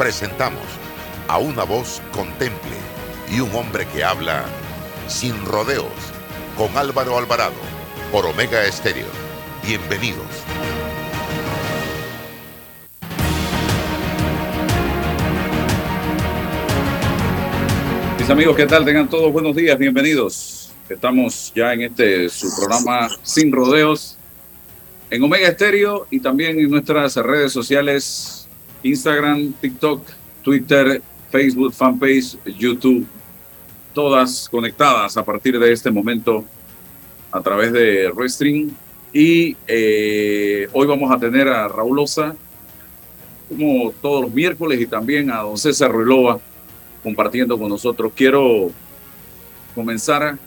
presentamos a una voz contemple y un hombre que habla sin rodeos con Álvaro Alvarado por Omega Estéreo. Bienvenidos. Mis amigos, ¿qué tal? Tengan todos buenos días, bienvenidos. Estamos ya en este su programa Sin Rodeos en Omega Estéreo y también en nuestras redes sociales Instagram, TikTok, Twitter, Facebook, fanpage, YouTube, todas conectadas a partir de este momento a través de Restream. Y eh, hoy vamos a tener a Raúl Osa, como todos los miércoles, y también a don César Ruilova compartiendo con nosotros. Quiero comenzar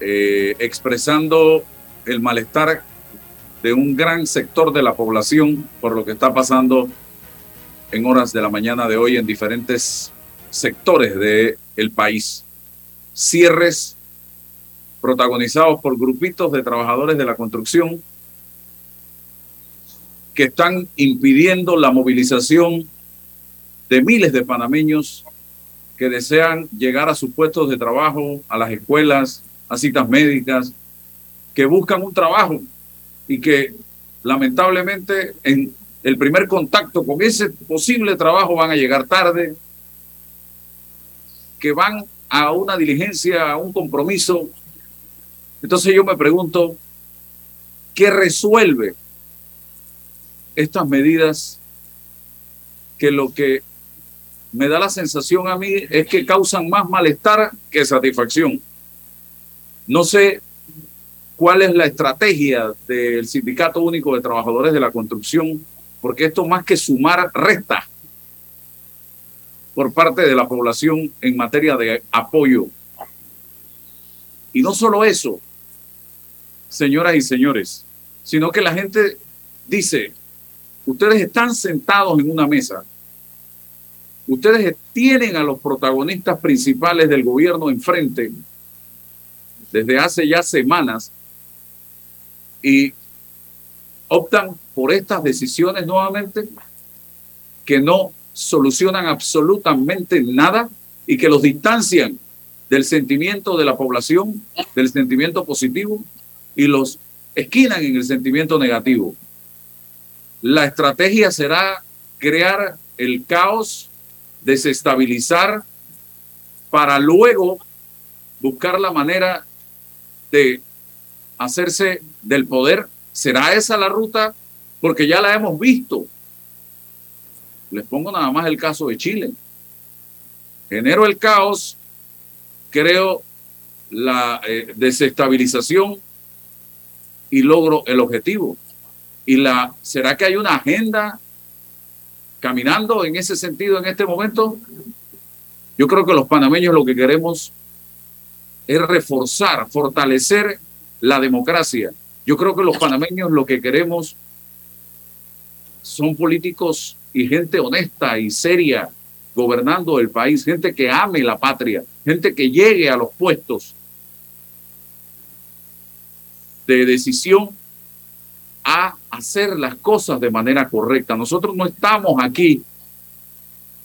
eh, expresando el malestar de un gran sector de la población por lo que está pasando en horas de la mañana de hoy en diferentes sectores del el país. Cierres protagonizados por grupitos de trabajadores de la construcción que están impidiendo la movilización de miles de panameños que desean llegar a sus puestos de trabajo, a las escuelas, a citas médicas, que buscan un trabajo y que lamentablemente en el primer contacto con ese posible trabajo van a llegar tarde, que van a una diligencia, a un compromiso. Entonces yo me pregunto, ¿qué resuelve estas medidas que lo que me da la sensación a mí es que causan más malestar que satisfacción? No sé cuál es la estrategia del Sindicato Único de Trabajadores de la Construcción, porque esto más que sumar resta por parte de la población en materia de apoyo. Y no solo eso, señoras y señores, sino que la gente dice, ustedes están sentados en una mesa, ustedes tienen a los protagonistas principales del gobierno enfrente desde hace ya semanas y optan por estas decisiones nuevamente que no solucionan absolutamente nada y que los distancian del sentimiento de la población, del sentimiento positivo y los esquinan en el sentimiento negativo. La estrategia será crear el caos, desestabilizar, para luego buscar la manera de hacerse del poder. ¿Será esa la ruta? Porque ya la hemos visto. Les pongo nada más el caso de Chile. Genero el caos, creo la eh, desestabilización y logro el objetivo. Y la, ¿será que hay una agenda caminando en ese sentido en este momento? Yo creo que los panameños lo que queremos es reforzar, fortalecer la democracia. Yo creo que los panameños lo que queremos son políticos y gente honesta y seria gobernando el país, gente que ame la patria, gente que llegue a los puestos de decisión a hacer las cosas de manera correcta. Nosotros no estamos aquí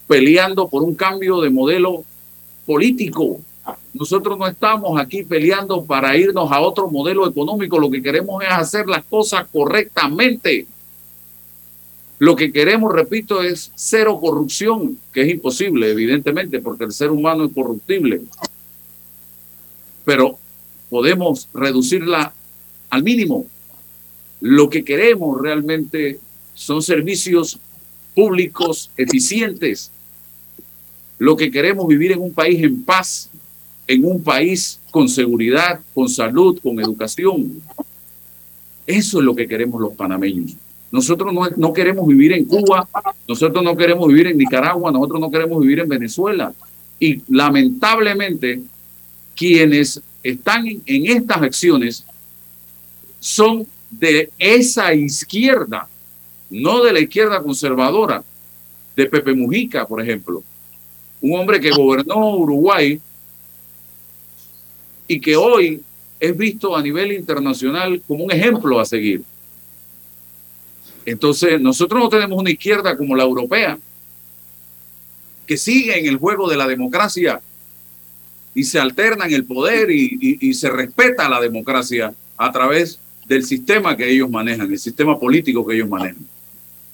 peleando por un cambio de modelo político. Nosotros no estamos aquí peleando para irnos a otro modelo económico. Lo que queremos es hacer las cosas correctamente. Lo que queremos, repito, es cero corrupción, que es imposible, evidentemente, porque el ser humano es corruptible. Pero podemos reducirla al mínimo. Lo que queremos realmente son servicios públicos eficientes. Lo que queremos vivir en un país en paz, en un país con seguridad, con salud, con educación. Eso es lo que queremos los panameños. Nosotros no, no queremos vivir en Cuba, nosotros no queremos vivir en Nicaragua, nosotros no queremos vivir en Venezuela. Y lamentablemente, quienes están en estas acciones son de esa izquierda, no de la izquierda conservadora, de Pepe Mujica, por ejemplo, un hombre que gobernó Uruguay y que hoy es visto a nivel internacional como un ejemplo a seguir. Entonces, nosotros no tenemos una izquierda como la europea, que sigue en el juego de la democracia y se alterna en el poder y, se respeta la democracia a través del sistema que ellos manejan, el sistema político que ellos manejan.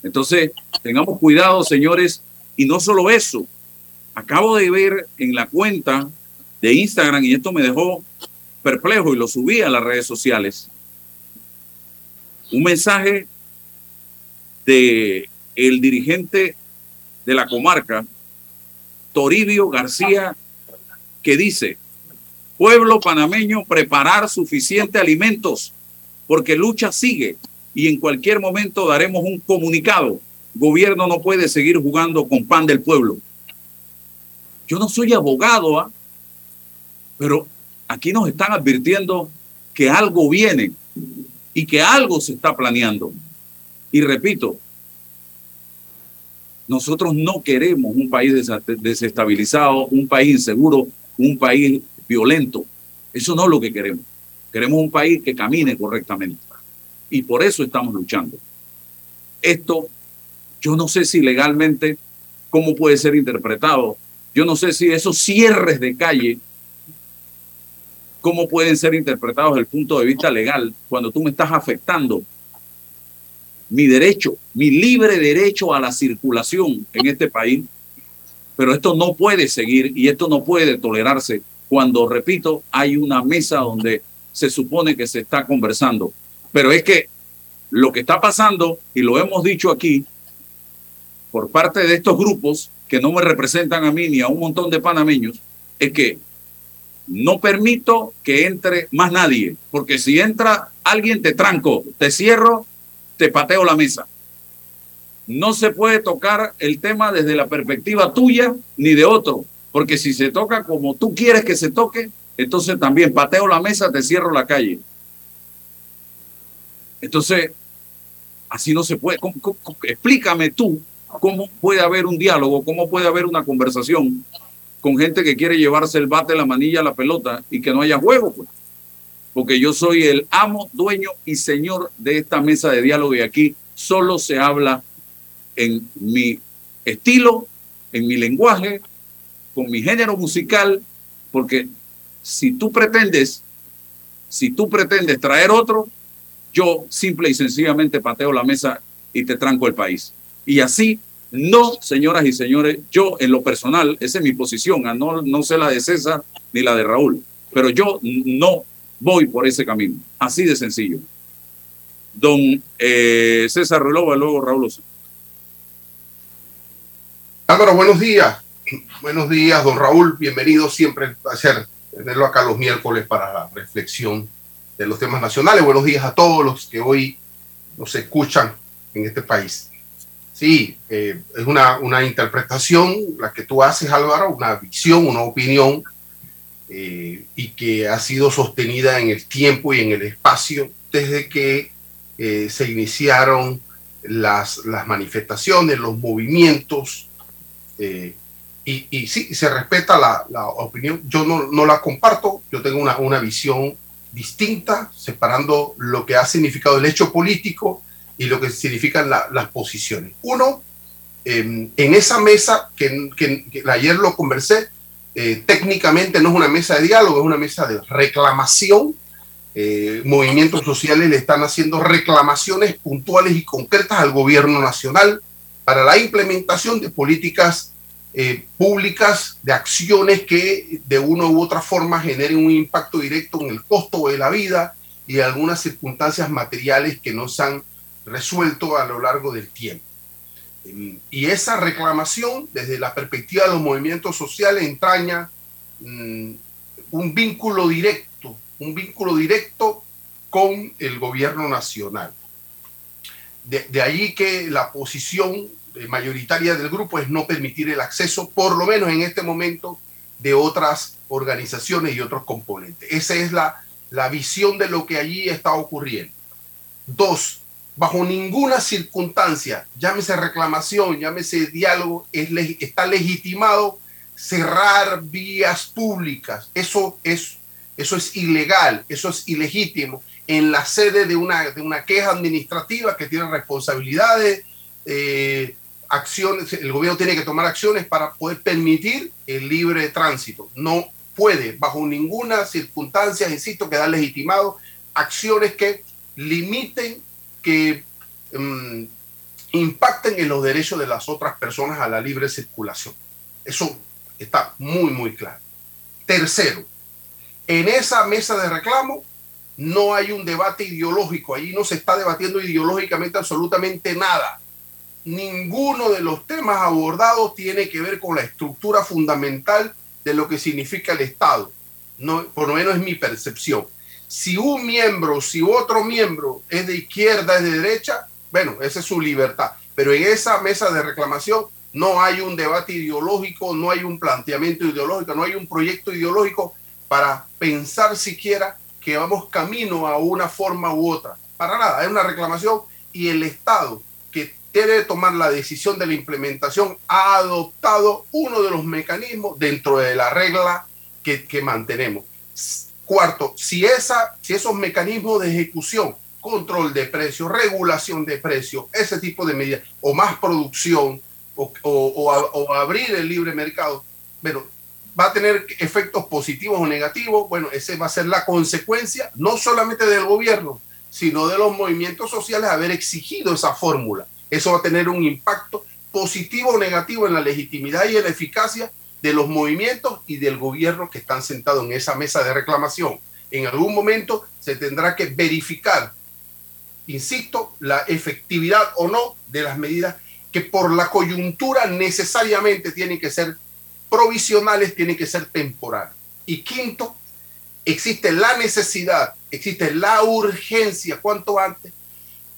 Entonces, tengamos cuidado, señores, y no solo eso. Acabo de ver en la cuenta de Instagram, y esto me dejó perplejo y lo subí a las redes sociales, un mensaje de el dirigente de la comarca, Toribio García, que dice, pueblo panameño, preparar suficientes alimentos, porque lucha sigue y en cualquier momento daremos un comunicado. Gobierno no puede seguir jugando con pan del pueblo. Yo no soy abogado, ¿ah? Pero aquí nos están advirtiendo que algo viene y que algo se está planeando. Y repito, nosotros no queremos un país desestabilizado, un país inseguro, un país violento. Eso no es lo que queremos. Queremos un país que camine correctamente. Y por eso estamos luchando. Esto, yo no sé si legalmente, cómo puede ser interpretado. Yo no sé si esos cierres de calle, cómo pueden ser interpretados desde el punto de vista legal cuando tú me estás afectando mi derecho, mi libre derecho a la circulación en este país. Pero esto no puede seguir y esto no puede tolerarse cuando, repito, hay una mesa donde se supone que se está conversando. Pero es que lo que está pasando, y lo hemos dicho aquí, por parte de estos grupos que no me representan a mí ni a un montón de panameños, es que no permito que entre más nadie, porque si entra alguien te tranco, te cierro te pateo la mesa. No se puede tocar el tema desde la perspectiva tuya ni de otro, porque si se toca como tú quieres que se toque, entonces también pateo la mesa, te cierro la calle. Entonces, así no se puede. explícame tú cómo puede haber un diálogo, cómo puede haber una conversación con gente que quiere llevarse el bate, la manilla, la pelota y que no haya juego. Pues porque yo soy el amo, dueño y señor de esta mesa de diálogo y aquí solo se habla en mi estilo, en mi lenguaje, con mi género musical, porque si tú pretendes, si tú pretendes traer otro, yo simple y sencillamente pateo la mesa y te tranco el país. Y así, no, señoras y señores, yo en lo personal, esa es mi posición, no, no sé la de César ni la de Raúl, pero yo no voy por ese camino. Así de sencillo. Don eh, César Relova, luego Raúl Oso. Álvaro, buenos días. Buenos días, don Raúl. Bienvenido. Siempre un placer tenerlo acá los miércoles para la reflexión de los temas nacionales. Buenos días a todos los que hoy nos escuchan en este país. Sí, eh, es una, una interpretación la que tú haces, Álvaro, una visión, una opinión eh, y que ha sido sostenida en el tiempo y en el espacio desde que eh, se iniciaron las, las, manifestaciones, los movimientos. Y, y, sí, se respeta la, la opinión. Yo no, no, la comparto, yo tengo una, una visión distinta, separando lo que ha significado el hecho político y lo que significan las posiciones. Uno, en esa mesa que ayer lo conversé, eh, técnicamente no es una mesa de diálogo, es una mesa de reclamación. Eh, movimientos sociales le están haciendo reclamaciones puntuales y concretas al gobierno nacional para la implementación de políticas eh, públicas, de acciones que de una u otra forma generen un impacto directo en el costo de la vida y algunas circunstancias materiales que no se han resuelto a lo largo del tiempo. Y esa reclamación, desde la perspectiva de los movimientos sociales, entraña mm, un vínculo directo, un vínculo directo con el gobierno nacional. de, de allí que la posición mayoritaria del grupo es no permitir el acceso, por lo menos en este momento, de otras organizaciones y otros componentes. Esa es la, la visión de lo que allí está ocurriendo. Dos, bajo ninguna circunstancia, llámese reclamación, llámese diálogo, es, está legitimado cerrar vías públicas. Eso es, eso es ilegal, eso es ilegítimo en la sede de una, de una queja administrativa que tiene responsabilidades, eh, acciones, el gobierno tiene que tomar acciones para poder permitir el libre tránsito. No puede, bajo ninguna circunstancia, insisto, quedar legitimado acciones que limiten, que mm, impacten en los derechos de las otras personas a la libre circulación. Eso está muy, muy claro. Tercero, en esa mesa de reclamo no hay un debate ideológico, allí no se está debatiendo ideológicamente absolutamente nada ninguno de los temas abordados tiene que ver con la estructura fundamental de lo que significa el Estado. No, por lo menos es mi percepción. Si un miembro, si otro miembro es de izquierda, es de derecha, bueno, esa es su libertad. Pero en esa mesa de reclamación no hay un debate ideológico, no hay un planteamiento ideológico, no hay un proyecto ideológico para pensar siquiera que vamos camino a una forma u otra. Para nada, es una reclamación y el Estado debe tomar la decisión de la implementación, ha adoptado uno de los mecanismos dentro de la regla que, que mantenemos. Cuarto, si, esa, si esos mecanismos de ejecución, control de precios, regulación de precios, ese tipo de medidas, o más producción, o, o, abrir el libre mercado, bueno, va a tener efectos positivos o negativos, bueno, ese va a ser la consecuencia no solamente del gobierno, sino de los movimientos sociales haber exigido esa fórmula. Eso va a tener un impacto positivo o negativo en la legitimidad y en la eficacia de los movimientos y del gobierno que están sentados en esa mesa de reclamación. En algún momento se tendrá que verificar, insisto, la efectividad o no de las medidas que por la coyuntura necesariamente tienen que ser provisionales, tienen que ser temporales. Y quinto, existe la necesidad, existe la urgencia, cuanto antes,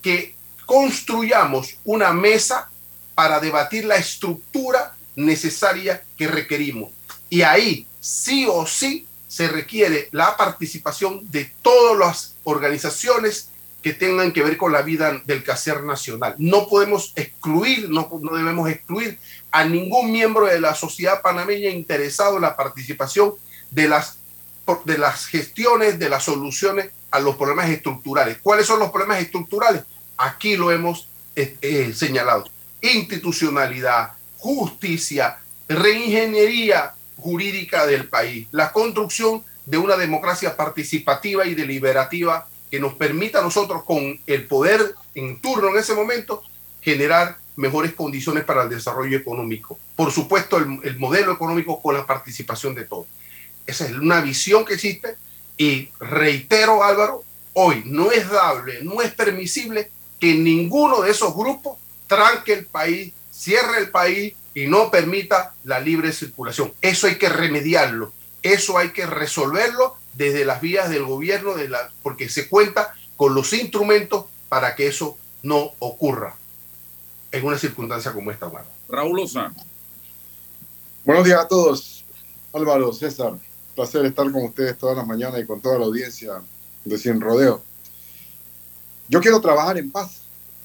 que construyamos una mesa para debatir la estructura necesaria que requerimos. Y ahí, sí o sí, se requiere la participación de todas las organizaciones que tengan que ver con la vida del caser nacional. No podemos excluir, no, no debemos excluir a ningún miembro de la sociedad panameña interesado en la participación de las, de las gestiones, de las soluciones a los problemas estructurales. ¿Cuáles son los problemas estructurales? aquí lo hemos eh, eh, señalado. Institucionalidad, justicia, reingeniería jurídica del país, la construcción de una democracia participativa y deliberativa que nos permita a nosotros con el poder en turno en ese momento generar mejores condiciones para el desarrollo económico. Por supuesto, el, el modelo económico con la participación de todos. Esa es una visión que existe y reitero, Álvaro, hoy no es dable, no es permisible que ninguno de esos grupos tranque el país, cierre el país y no permita la libre circulación. Eso hay que remediarlo, eso hay que resolverlo desde las vías del gobierno, de la, porque se cuenta con los instrumentos para que eso no ocurra en una circunstancia como esta. Raúl Lozano. Buenos días a todos. Álvaro, César, placer estar con ustedes todas las mañanas y con toda la audiencia de Cien Rodeo. Yo quiero trabajar en paz,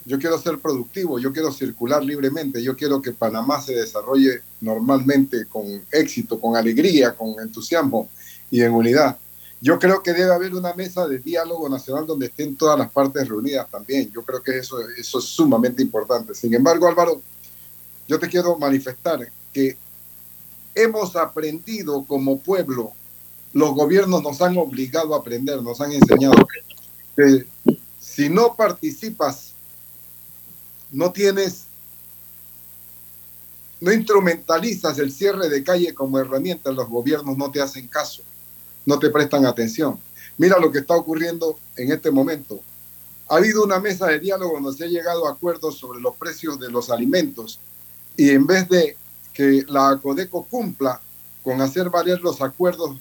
yo quiero ser productivo, yo quiero circular libremente, yo quiero que Panamá se desarrolle normalmente con éxito, con alegría, con entusiasmo y en unidad. Yo creo que debe haber una mesa de diálogo nacional donde estén todas las partes reunidas también. Yo creo que eso, es sumamente importante. Sin embargo, Álvaro, yo te quiero manifestar que hemos aprendido como pueblo, los gobiernos nos han obligado a aprender, nos han enseñado que si no participas, no tienes, no instrumentalizas el cierre de calle como herramienta, los gobiernos no te hacen caso, no te prestan atención. Mira lo que está ocurriendo en este momento. Ha habido una mesa de diálogo donde se ha llegado a acuerdos sobre los precios de los alimentos y en vez de que la Codeco cumpla con hacer valer los acuerdos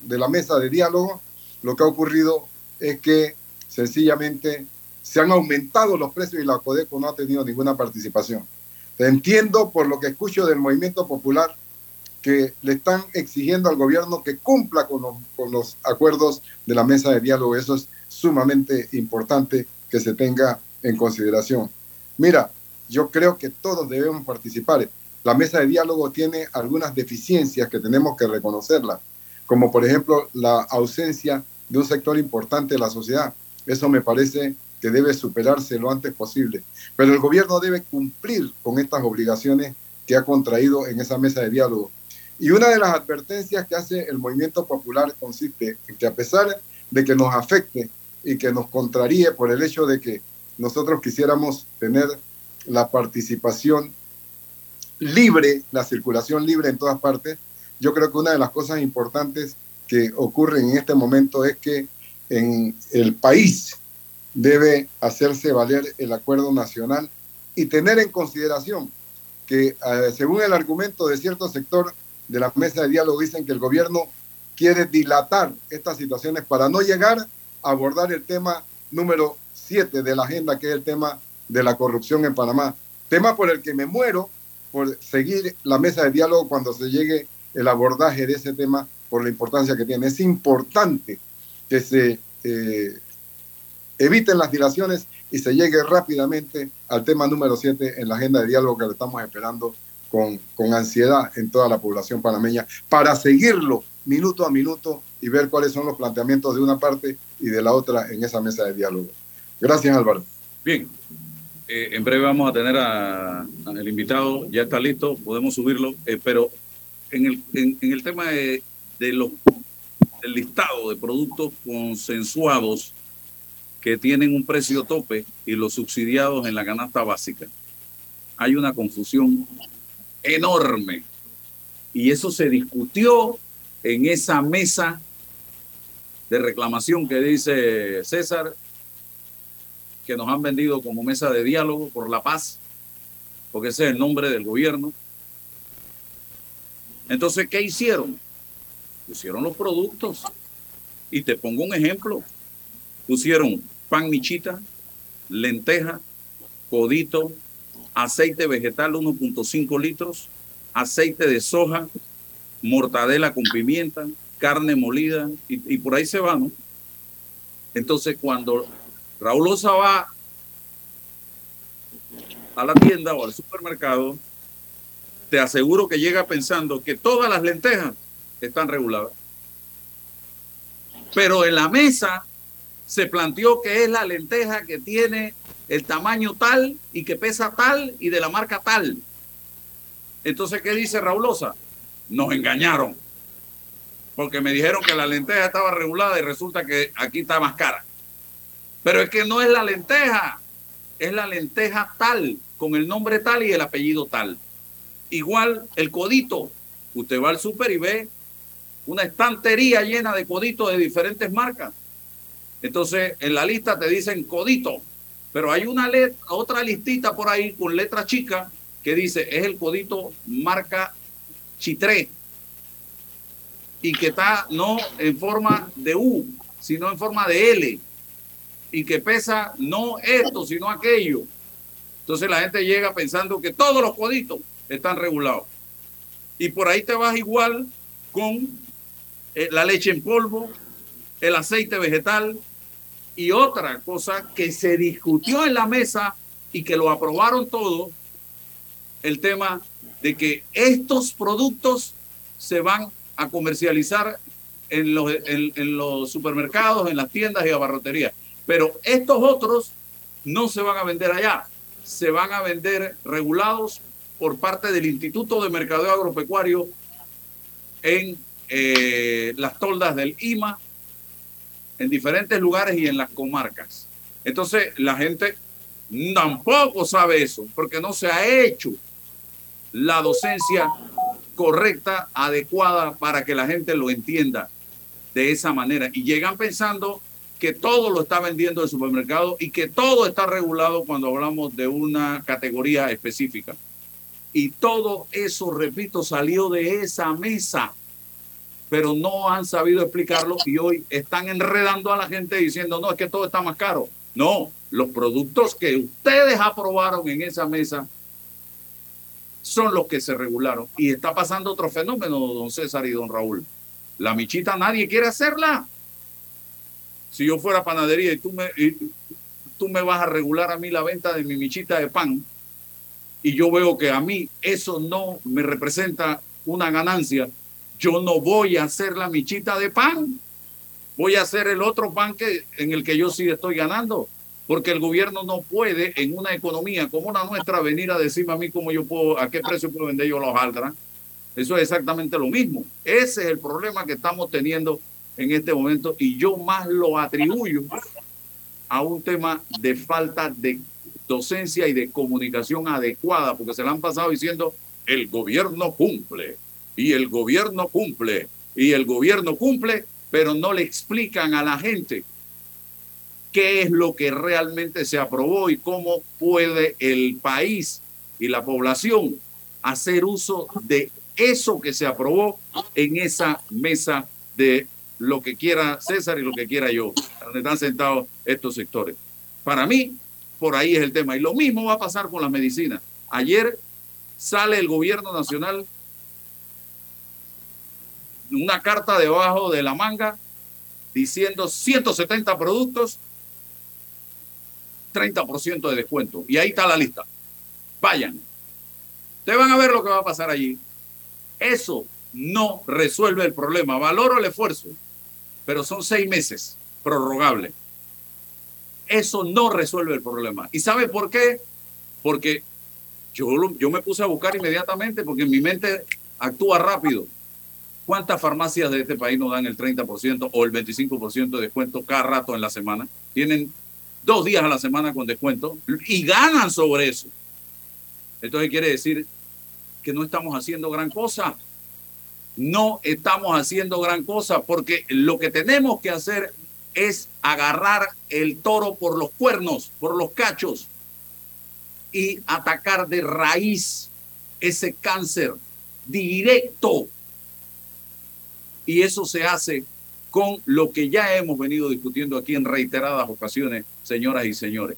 de la mesa de diálogo, lo que ha ocurrido es que sencillamente se han aumentado los precios y la Codeco no ha tenido ninguna participación. Entiendo por lo que escucho del movimiento popular que le están exigiendo al gobierno que cumpla con los, con los acuerdos de la mesa de diálogo. Eso es sumamente importante que se tenga en consideración. Mira, yo creo que todos debemos participar. La mesa de diálogo tiene algunas deficiencias que tenemos que reconocerlas, como por ejemplo la ausencia de un sector importante de la sociedad. Eso me parece que debe superarse lo antes posible. Pero el gobierno debe cumplir con estas obligaciones que ha contraído en esa mesa de diálogo. Y una de las advertencias que hace el movimiento popular consiste en que a pesar de que nos afecte y que nos contraríe por el hecho de que nosotros quisiéramos tener la participación libre, la circulación libre en todas partes, yo creo que una de las cosas importantes que ocurren en este momento es que en el país debe hacerse valer el acuerdo nacional y tener en consideración que eh, según el argumento de cierto sector de la mesa de diálogo dicen que el gobierno quiere dilatar estas situaciones para no llegar a abordar el tema número 7 de la agenda, que es el tema de la corrupción en Panamá. Tema por el que me muero por seguir la mesa de diálogo cuando se llegue el abordaje de ese tema por la importancia que tiene. Es importante que se eh, eviten las dilaciones y se llegue rápidamente al tema número 7 en la agenda de diálogo que le estamos esperando con, con ansiedad en toda la población panameña para seguirlo minuto a minuto y ver cuáles son los planteamientos de una parte y de la otra en esa mesa de diálogo. Gracias, Álvaro. Bien, eh, en breve vamos a tener al invitado, ya está listo, podemos subirlo, eh, pero en el, en, el tema de, de los, del listado de productos consensuados que tienen un precio tope y los subsidiados en la canasta básica. Hay una confusión enorme. Y eso se discutió en esa mesa de reclamación que dice César, que nos han vendido como mesa de diálogo por la paz, porque ese es el nombre del gobierno. Entonces, ¿qué hicieron? Pusieron los productos. Y te pongo un ejemplo. Pusieron pan michita, lenteja, codito, aceite vegetal 1.5 litros, aceite de soja, mortadela con pimienta, carne molida y, por ahí se va, ¿no? Entonces cuando Raúl Osa va a la tienda o al supermercado, te aseguro que llega pensando que todas las lentejas están reguladas. Pero en la mesa se planteó que es la lenteja que tiene el tamaño tal y que pesa tal y de la marca tal. Entonces, ¿qué dice Raulosa? Nos engañaron. Porque me dijeron que la lenteja estaba regulada y resulta que aquí está más cara. Pero es que no es la lenteja, es la lenteja tal, con el nombre tal y el apellido tal. Igual el codito. Usted va al súper y ve una estantería llena de coditos de diferentes marcas. Entonces, en la lista te dicen codito, pero hay una letra, otra listita por ahí con letra chica que dice es el codito marca Chitré y que está no en forma de U, sino en forma de L y que pesa no esto, sino aquello. Entonces la gente llega pensando que todos los coditos están regulados. Y por ahí te vas igual con eh, la leche en polvo, el aceite vegetal, y otra cosa que se discutió en la mesa y que lo aprobaron todos, el tema de que estos productos se van a comercializar en los, en, los supermercados, en las tiendas y abarroterías. Pero estos otros no se van a vender allá, se van a vender regulados por parte del Instituto de Mercadeo Agropecuario en eh, las toldas del IMA en diferentes lugares y en las comarcas. Entonces la gente tampoco sabe eso, porque no se ha hecho la docencia correcta, adecuada, para que la gente lo entienda de esa manera. Y llegan pensando que todo lo está vendiendo el supermercado y que todo está regulado cuando hablamos de una categoría específica. Y todo eso, repito, salió de esa mesa pero no han sabido explicarlo y hoy están enredando a la gente diciendo, no, es que todo está más caro. No, los productos que ustedes aprobaron en esa mesa son los que se regularon. Y está pasando otro fenómeno, don César y don Raúl. La michita nadie quiere hacerla. Si yo fuera panadería y tú me, tú me vas a regular a mí la venta de mi michita de pan y yo veo que a mí eso no me representa una ganancia, yo no voy a hacer la michita de pan. Voy a hacer el otro pan que, en el que yo sí estoy ganando. Porque el gobierno no puede, en una economía como la nuestra, venir a decirme a mí cómo yo puedo, a qué precio puedo vender yo los aldras. Eso es exactamente lo mismo. Ese es el problema que estamos teniendo en este momento y yo más lo atribuyo a un tema de falta de docencia y de comunicación adecuada, porque se le han pasado diciendo el gobierno cumple y el gobierno cumple y el gobierno cumple, pero no le explican a la gente qué es lo que realmente se aprobó y cómo puede el país y la población hacer uso de eso que se aprobó en esa mesa de lo que quiera César y lo que quiera yo, donde están sentados estos sectores. Para mí, por ahí es el tema. Y lo mismo va a pasar con las medicinas. Ayer sale el gobierno nacional una carta debajo de la manga diciendo 170 productos, 30% de descuento. Y ahí está la lista. Vayan. Ustedes van a ver lo que va a pasar allí. Eso no resuelve el problema. Valoro el esfuerzo, pero son seis meses prorrogable. Eso no resuelve el problema. ¿Y sabe por qué? Porque yo, yo me puse a buscar inmediatamente porque mi mente actúa rápido. ¿Cuántas farmacias de este país nos dan el 30% o el 25% de descuento cada rato en la semana? Tienen dos días a la semana con descuento y ganan sobre eso. Entonces quiere decir que no estamos haciendo gran cosa no estamos haciendo gran cosa porque lo que tenemos que hacer es agarrar el toro por los cuernos, por los cachos y atacar de raíz ese cáncer directo. Y eso se hace con lo que ya hemos venido discutiendo aquí en reiteradas ocasiones, señoras y señores.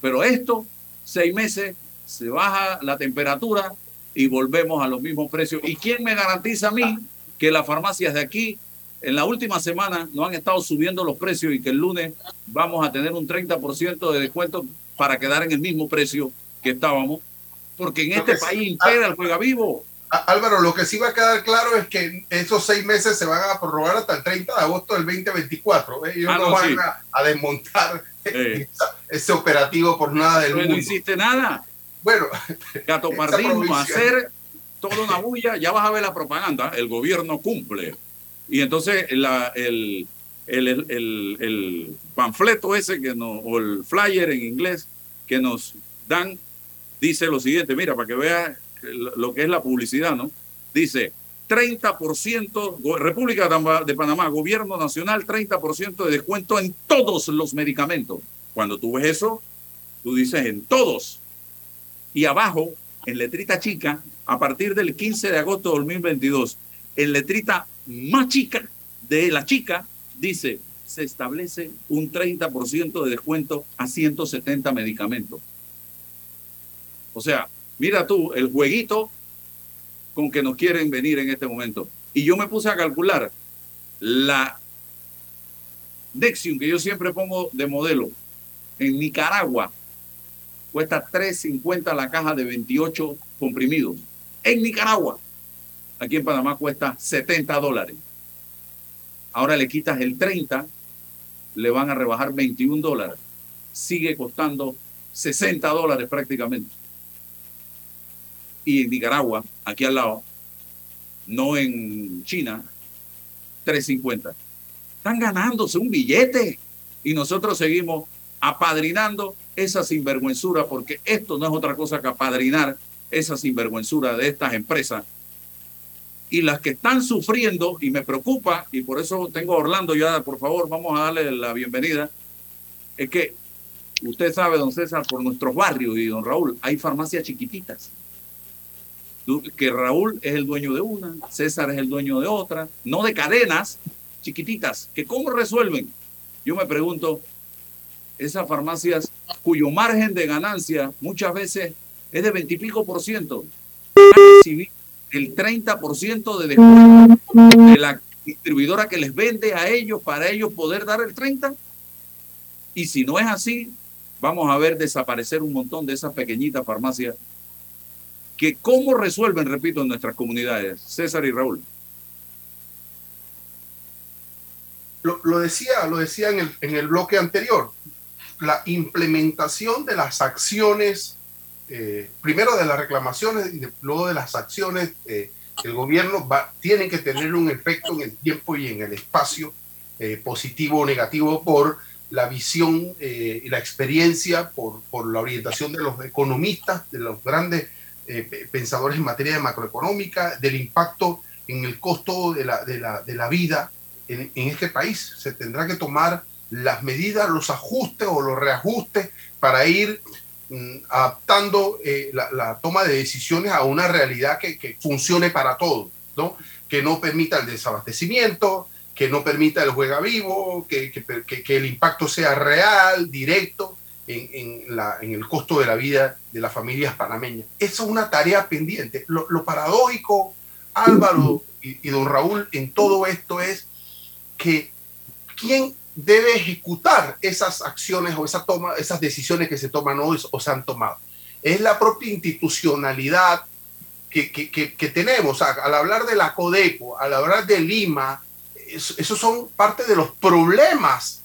Pero esto, seis meses, se baja la temperatura, y volvemos a los mismos precios. ¿Y quién me garantiza a mí que las farmacias de aquí en la última semana no han estado subiendo los precios y que el lunes vamos a tener un 30% de descuento para quedar en el mismo precio que estábamos? Porque en este país impera el juega vivo. Álvaro, lo que sí va a quedar claro es que esos seis meses se van a prorrogar hasta el 30 de agosto del 2024. Ellos ah, no, van a, desmontar ese operativo por nada del mundo. No hiciste nada. Bueno, Gatopardismo, hacer toda una bulla, ya vas a ver la propaganda, el gobierno cumple. Y entonces la, el, el, el, panfleto ese que nos, o el flyer en inglés que nos dan, dice lo siguiente, mira, para que veas lo que es la publicidad, ¿no? Dice 30%, República de Panamá, Gobierno Nacional, 30% de descuento en todos los medicamentos. Cuando tú ves eso, tú dices en todos. Y abajo, en letrita chica, a partir del 15 de agosto de 2022, en letrita más chica de la chica, dice, se establece un 30% de descuento a 170 medicamentos. O sea, mira tú el jueguito con que nos quieren venir en este momento. Y yo me puse a calcular la Nexium que yo siempre pongo de modelo en Nicaragua cuesta 3.50 la caja de 28 comprimidos. En Nicaragua, aquí en Panamá cuesta 70 dólares. Ahora le quitas el 30, le van a rebajar 21 dólares. Sigue costando 60 dólares prácticamente. Y en Nicaragua, aquí al lado, no en China, 3.50. Están ganándose un billete y nosotros seguimos apadrinando esa sinvergüenzura, porque esto no es otra cosa que apadrinar esa sinvergüenzura de estas empresas. Y las que están sufriendo, y me preocupa, y por eso tengo a Orlando ya, por favor, vamos a darle la bienvenida, es que usted sabe, don César, por nuestros barrios y don Raúl, hay farmacias chiquititas. Que Raúl es el dueño de una, César es el dueño de otra, no de cadenas chiquititas, que cómo resuelven. Yo me pregunto, esas farmacias cuyo margen de ganancia muchas veces es de veintipico por ciento, el 30% de descuento de la distribuidora que les vende a ellos para ellos poder dar el 30%. Y si no es así, vamos a ver desaparecer un montón de esas pequeñitas farmacias que cómo resuelven, repito, en nuestras comunidades. César y Raúl. Lo, decía, lo decía en el, en el bloque anterior, la implementación de las acciones, eh, primero de las reclamaciones y luego de las acciones eh, el gobierno va, tiene que tener un efecto en el tiempo y en el espacio eh, positivo o negativo por la visión y la experiencia, por, por, la orientación de los economistas, de los grandes pensadores en materia de macroeconómica, del impacto en el costo de la, de la, de la vida en, este país. Se tendrá que tomar las medidas, los ajustes o los reajustes para ir mm, adaptando eh, la, toma de decisiones a una realidad que, funcione para todos, ¿no? que no permita el desabastecimiento, que no permita el juega vivo, que, que el impacto sea real, directo en, la, en, el costo de la vida de las familias panameñas. Esa es una tarea pendiente. Lo, paradójico, Álvaro y, y, don Raúl, en todo esto es que quién debe ejecutar esas acciones o esa toma, esas decisiones que se toman hoy o se han tomado. Es la propia institucionalidad que, que, que, tenemos. al hablar de la Codeco, al hablar de Lima, esos son parte de los problemas,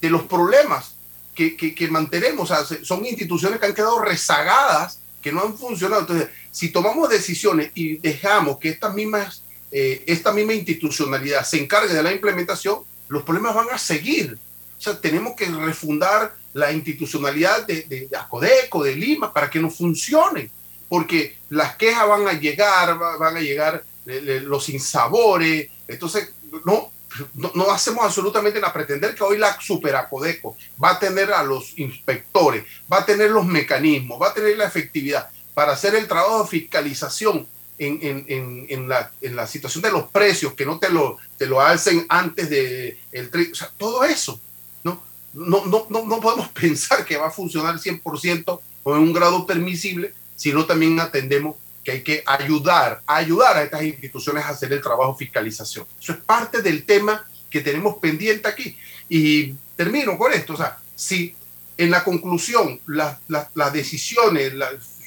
de los problemas que, que mantenemos. son instituciones que han quedado rezagadas, que no han funcionado. Entonces, si tomamos decisiones y dejamos que estas mismas eh, esta misma institucionalidad se encargue de la implementación, los problemas van a seguir. O sea, tenemos que refundar la institucionalidad de, de, de de Lima, para que no funcione, porque las quejas van a llegar, van a llegar los insabores, entonces no, no, hacemos absolutamente nada. Pretender que hoy la Superacodeco va a tener a los inspectores, va a tener los mecanismos, va a tener la efectividad para hacer el trabajo de fiscalización en, la, situación de los precios, que no te lo, te lo alcen antes de el o sea, todo eso. ¿no? No, no, no, no podemos pensar que va a funcionar 100% o en un grado permisible, sino también atendemos que hay que ayudar, ayudar a estas instituciones a hacer el trabajo de fiscalización. Eso es parte del tema que tenemos pendiente aquí. Y termino con esto, o sea, si en la conclusión las, las, decisiones,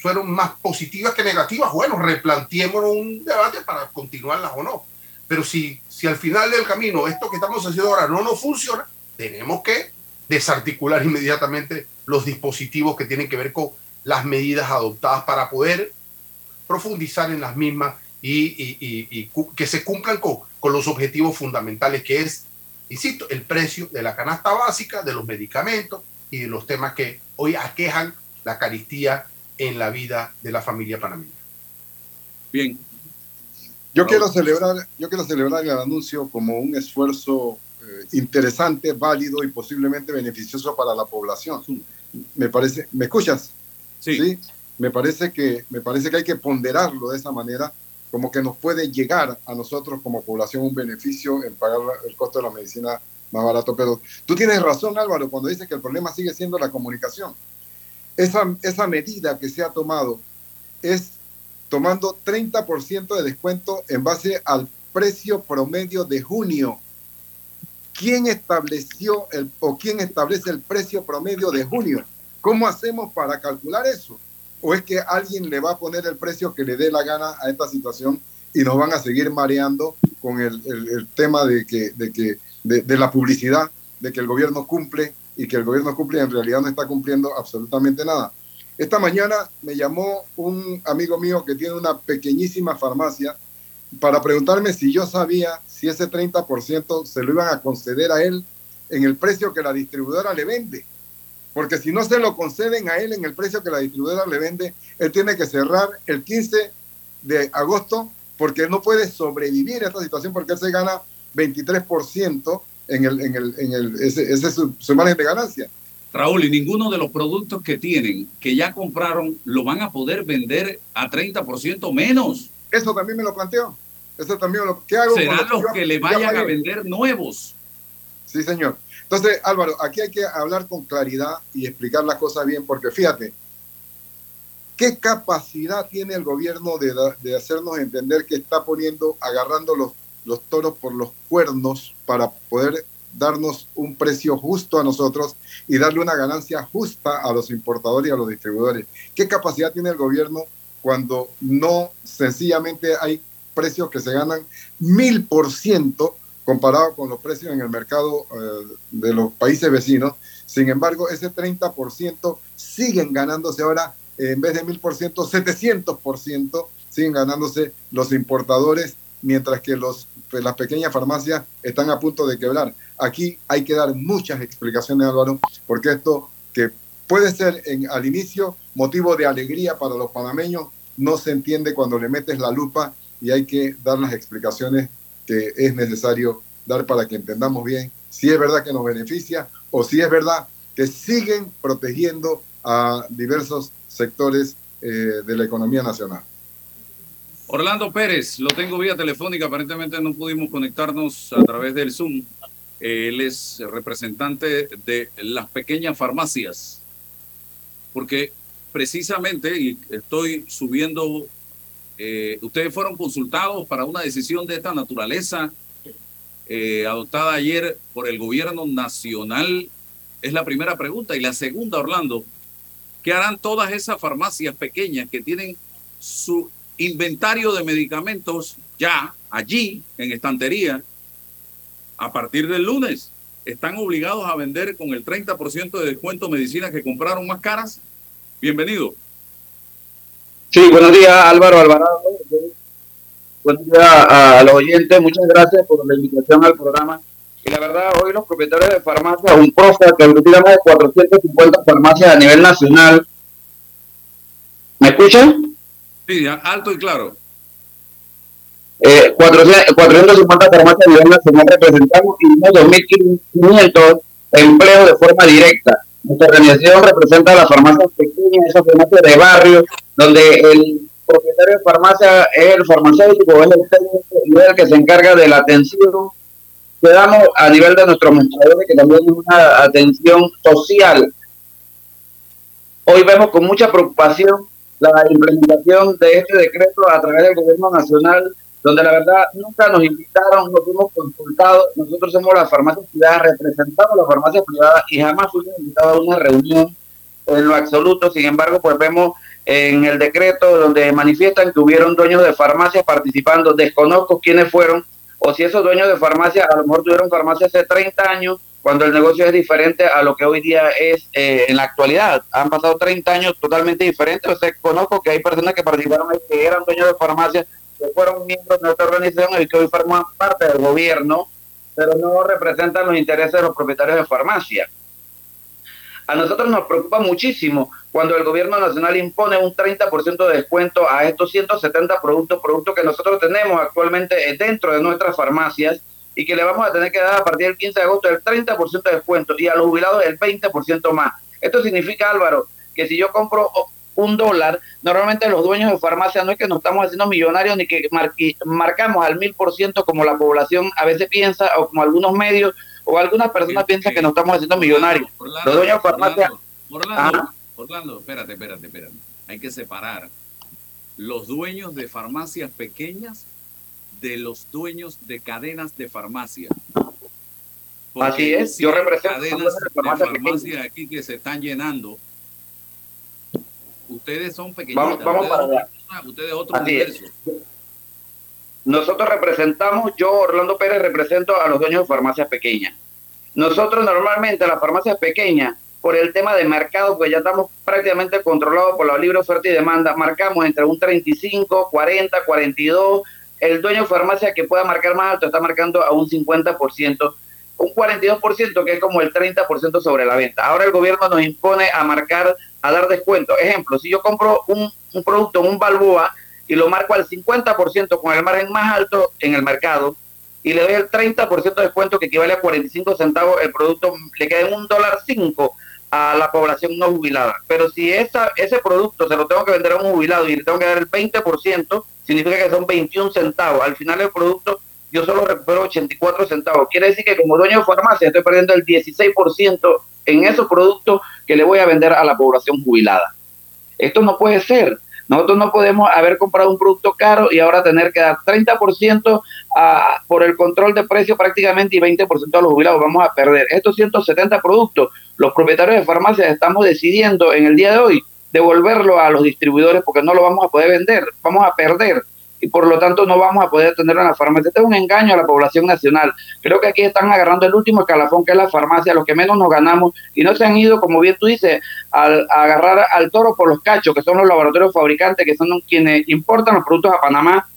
fueron más positivas que negativas, bueno, replanteémonos un debate para continuarlas o no. Pero si, si al final del camino esto que estamos haciendo ahora no nos funciona, tenemos que desarticular inmediatamente los dispositivos que tienen que ver con las medidas adoptadas para poder profundizar en las mismas y, que se cumplan con, con los objetivos fundamentales, que es, insisto, el precio de la canasta básica, de los medicamentos y de los temas que hoy aquejan la caristía en la vida de la familia panameña. Bien. Yo quiero celebrar, yo quiero celebrar el anuncio como un esfuerzo eh, interesante, válido y posiblemente beneficioso para la población. Me parece, ¿me escuchas? Sí. Me parece que me parece que hay que ponderarlo de esa manera, como que nos puede llegar a nosotros como población un beneficio en pagar el costo de la medicina más barato. Pero tú tienes razón, Álvaro, cuando dices que el problema sigue siendo la comunicación esa, esa medida que se ha tomado es tomando 30% de descuento en base al precio promedio de junio. ¿Quién estableció el, o quién establece el precio promedio de junio? ¿Cómo hacemos para calcular eso? ¿O es que alguien le va a poner el precio que le dé la gana a esta situación y nos van a seguir mareando con el, el, tema de, que, de, que, de, de la publicidad, de que el gobierno cumple y que el gobierno cumple y en realidad no está cumpliendo absolutamente nada. Esta mañana me llamó un amigo mío que tiene una pequeñísima farmacia para preguntarme si yo sabía si ese 30% se lo iban a conceder a él en el precio que la distribuidora le vende. Porque si no se lo conceden a él en el precio que la distribuidora le vende, él tiene que cerrar el 15 de agosto porque no puede sobrevivir a esta situación porque él se gana 23% en el, en el, en el ese, ese es su, su margen de ganancia. Raúl, y ninguno de los productos que tienen, que ya compraron, lo van a poder vender a 30% menos. Eso también me lo planteo. Eso también me lo, ¿qué hago Serán los que le vayan a vender nuevos. Sí, señor. Entonces, Álvaro, aquí hay que hablar con claridad y explicar las cosas bien, porque fíjate, ¿qué capacidad tiene el gobierno de, de hacernos entender que está poniendo, agarrando los, los toros por los cuernos para poder darnos un precio justo a nosotros y darle una ganancia justa a los importadores y a los distribuidores? ¿Qué capacidad tiene el gobierno cuando no sencillamente hay precios que se ganan mil por ciento comparado con los precios en el mercado eh, de los países vecinos. Sin embargo, ese 30% siguen ganándose ahora, en vez de 1000%, 700% siguen ganándose los importadores, mientras que los, pues, las pequeñas farmacias están a punto de quebrar. Aquí hay que dar muchas explicaciones, Álvaro, porque esto que puede ser en, al inicio motivo de alegría para los panameños, no se entiende cuando le metes la lupa y hay que dar las explicaciones que es necesario dar para que entendamos bien si es verdad que nos beneficia o si es verdad que siguen protegiendo a diversos sectores eh, de la economía nacional. Orlando Pérez, lo tengo vía telefónica, aparentemente no pudimos conectarnos a través del Zoom. Él es representante de las pequeñas farmacias, porque precisamente, y estoy subiendo eh, ustedes fueron consultados para una decisión de esta naturaleza eh, adoptada ayer por el gobierno nacional. Es la primera pregunta. Y la segunda, Orlando, ¿qué harán todas esas farmacias pequeñas que tienen su inventario de medicamentos ya allí en estantería a partir del lunes? ¿Están obligados a vender con el 30% de descuento medicinas que compraron más caras? Bienvenido. Sí, buenos días Álvaro Alvarado. Buenos días a, los oyentes. Muchas gracias por la invitación al programa. Y la verdad, hoy los propietarios de farmacias, un profe que aglutina más de 450 farmacias a nivel nacional. ¿Me escuchan? Sí, alto y claro. Eh, 450 farmacias a nivel nacional representamos y unos 2.500 empleos de forma directa. Nuestra organización representa a las farmacias pequeñas, esas farmacias de barrio, donde el propietario de farmacia es el farmacéutico, es el técnico y es el que se encarga de la atención que damos a nivel de nuestros mostradores, que también es una atención social. Hoy vemos con mucha preocupación la implementación de este decreto a través del gobierno nacional, donde la verdad nunca nos invitaron, no fuimos consultados. Nosotros somos las farmacias privadas, representamos las farmacias privadas y jamás fuimos invitados a una reunión en lo absoluto. Sin embargo, pues vemos en el decreto donde manifiestan que hubieron dueños de farmacias participando. Desconozco quiénes fueron o si esos dueños de farmacias a lo mejor tuvieron farmacia hace 30 años cuando el negocio es diferente a lo que hoy día es eh, en la actualidad. Han pasado 30 años totalmente diferentes. O sea, conozco que hay personas que participaron ahí que eran dueños de farmacias, que fueron miembros de nuestra organización y que hoy forman parte del gobierno, pero no representan los intereses de los propietarios de farmacias. A nosotros nos preocupa muchísimo cuando el gobierno nacional impone un 30% de descuento a estos 170 productos, productos que nosotros tenemos actualmente dentro de nuestras farmacias y que le vamos a tener que dar a partir del 15 de agosto el 30% de descuento y a los jubilados el 20% más. Esto significa, Álvaro, que si yo compro un dólar, normalmente los dueños de farmacia no es que nos estamos haciendo millonarios ni que marcamos al mil por ciento como la población a veces piensa o como algunos medios o algunas personas piensan que nos estamos haciendo millonarios. Orlando, los dueños de farmacia... Orlando, Orlando, espérate, espérate, espérate. Hay que separar los dueños de farmacias pequeñas de los dueños de cadenas de farmacia. Así es, yo represento cadenas de farmacia, aquí que se están llenando. Ustedes son pequeñitos. Vamos, para allá. Ustedes otro universo. Nosotros representamos, yo Orlando Pérez represento a los dueños de farmacias pequeñas. Nosotros normalmente las farmacias pequeñas, por el tema de mercado, pues ya estamos prácticamente controlados por la libre oferta y demanda, marcamos entre un 35, 40, 42. El dueño de farmacia que pueda marcar más alto está marcando a un 50%, un 42% que es como el 30% sobre la venta. Ahora el gobierno nos impone a marcar, a dar descuento. Ejemplo, si yo compro un, un producto, un balboa, y lo marco al 50% con el margen más alto en el mercado y le doy el 30% de descuento que equivale a 45 centavos, el producto le queda en un dólar 5 a la población no jubilada. Pero si esa, ese producto se lo tengo que vender a un jubilado y le tengo que dar el 20%, significa que son 21 centavos. Al final el producto yo solo recupero 84 centavos. Quiere decir que como dueño de farmacia estoy perdiendo el 16% en esos productos que le voy a vender a la población jubilada. Esto no puede ser. Nosotros no podemos haber comprado un producto caro y ahora tener que dar 30% a, por el control de precio prácticamente y 20% a los jubilados. Vamos a perder estos 170 productos. Los propietarios de farmacias estamos decidiendo en el día de hoy devolverlo a los distribuidores porque no lo vamos a poder vender. Vamos a perder y por lo tanto no vamos a poder tenerlo en la farmacia. Este es un engaño a la población nacional. Creo que aquí están agarrando el último escalafón que es la farmacia, los que menos nos ganamos y no se han ido, como bien tú dices, al, a agarrar al toro por los cachos, que son los laboratorios fabricantes, que son quienes importan los productos a Panamá,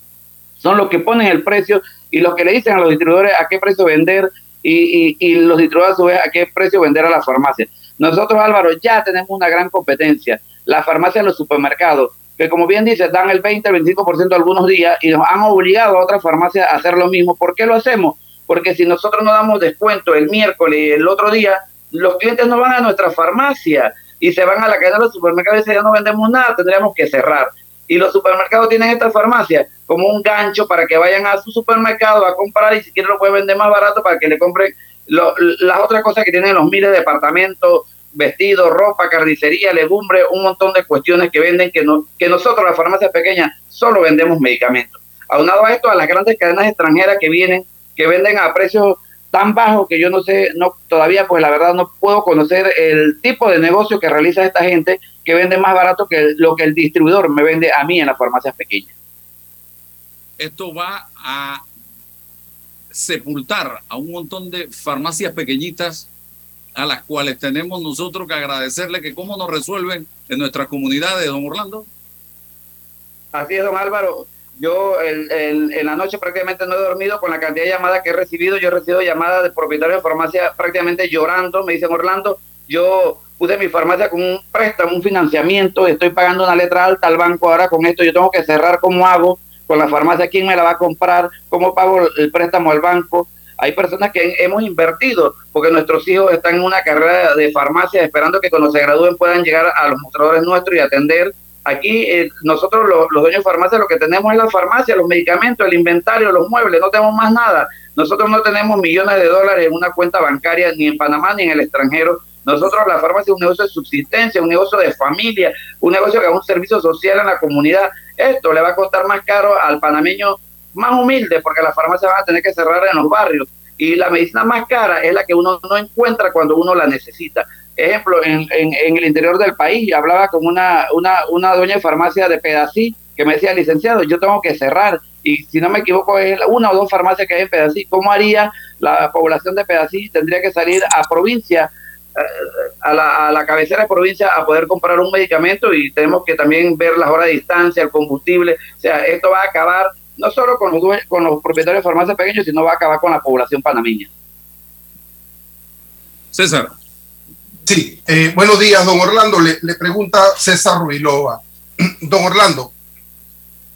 son los que ponen el precio y los que le dicen a los distribuidores a qué precio vender y, y, y los distribuidores a su vez a qué precio vender a la farmacia. Nosotros, Álvaro, ya tenemos una gran competencia. La farmacia los supermercados que como bien dice, dan el 20, el 25% algunos días y nos han obligado a otras farmacias a hacer lo mismo. ¿Por qué lo hacemos? Porque si nosotros no damos descuento el miércoles y el otro día, los clientes no van a nuestra farmacia y se van a la cadena de los supermercados y dicen, ya no vendemos nada, tendríamos que cerrar. Y los supermercados tienen esta farmacia como un gancho para que vayan a su supermercado a comprar y si quieren lo pueden vender más barato para que le compren las otras cosas que tienen los miles de departamentos, vestidos, ropa, carnicería, legumbre, un montón de cuestiones que venden que, no, que nosotros, las farmacias pequeñas, solo vendemos medicamentos. Aunado a esto, a las grandes cadenas extranjeras que vienen, que venden a precios tan bajos que yo no sé, no todavía pues la verdad no puedo conocer el tipo de negocio que realiza esta gente que vende más barato que lo que el distribuidor me vende a mí en las farmacias pequeñas. Esto va a sepultar a un montón de farmacias pequeñitas a las cuales tenemos nosotros que agradecerle que cómo nos resuelven en nuestras comunidades, don Orlando. Así es, don Álvaro. Yo el, en la noche prácticamente no he dormido con la cantidad de llamadas que he recibido. Yo he recibido llamadas de propietarios de farmacia prácticamente llorando. Me dicen, Orlando, yo puse mi farmacia con un préstamo, un financiamiento, estoy pagando una letra alta al banco ahora con esto, yo tengo que cerrar, ¿cómo hago? Con la farmacia, ¿quién me la va a comprar? ¿Cómo pago el préstamo al banco? Hay personas que hemos invertido porque nuestros hijos están en una carrera de farmacia esperando que cuando se gradúen puedan llegar a los mostradores nuestros y atender. Aquí eh, nosotros los, los, dueños de farmacia lo que tenemos es la farmacia, los medicamentos, el inventario, los muebles, no tenemos más nada. Nosotros no tenemos millones de dólares en una cuenta bancaria ni en Panamá ni en el extranjero. Nosotros la farmacia es un negocio de subsistencia, un negocio de familia, un negocio que es un servicio social en la comunidad. Esto le va a costar más caro al panameño más humilde, porque las farmacias van a tener que cerrar en los barrios. Y la medicina más cara es la que uno no encuentra cuando uno la necesita. Ejemplo, en, en, el interior del país, hablaba con una, una, una dueña de farmacia de Pedací que me decía, licenciado, yo tengo que cerrar. Y si no me equivoco, es una o dos farmacias que hay en Pedací. ¿Cómo haría la población de Pedací? Tendría que salir a provincia, a la, a la, cabecera de provincia a poder comprar un medicamento y tenemos que también ver las horas de distancia, el combustible. O sea, esto va a acabar no solo con los, con los propietarios de farmacias pequeños, sino va a acabar con la población panameña. César. Sí, eh, buenos días, don Orlando. Le, le, pregunta César Ruilova. Don Orlando,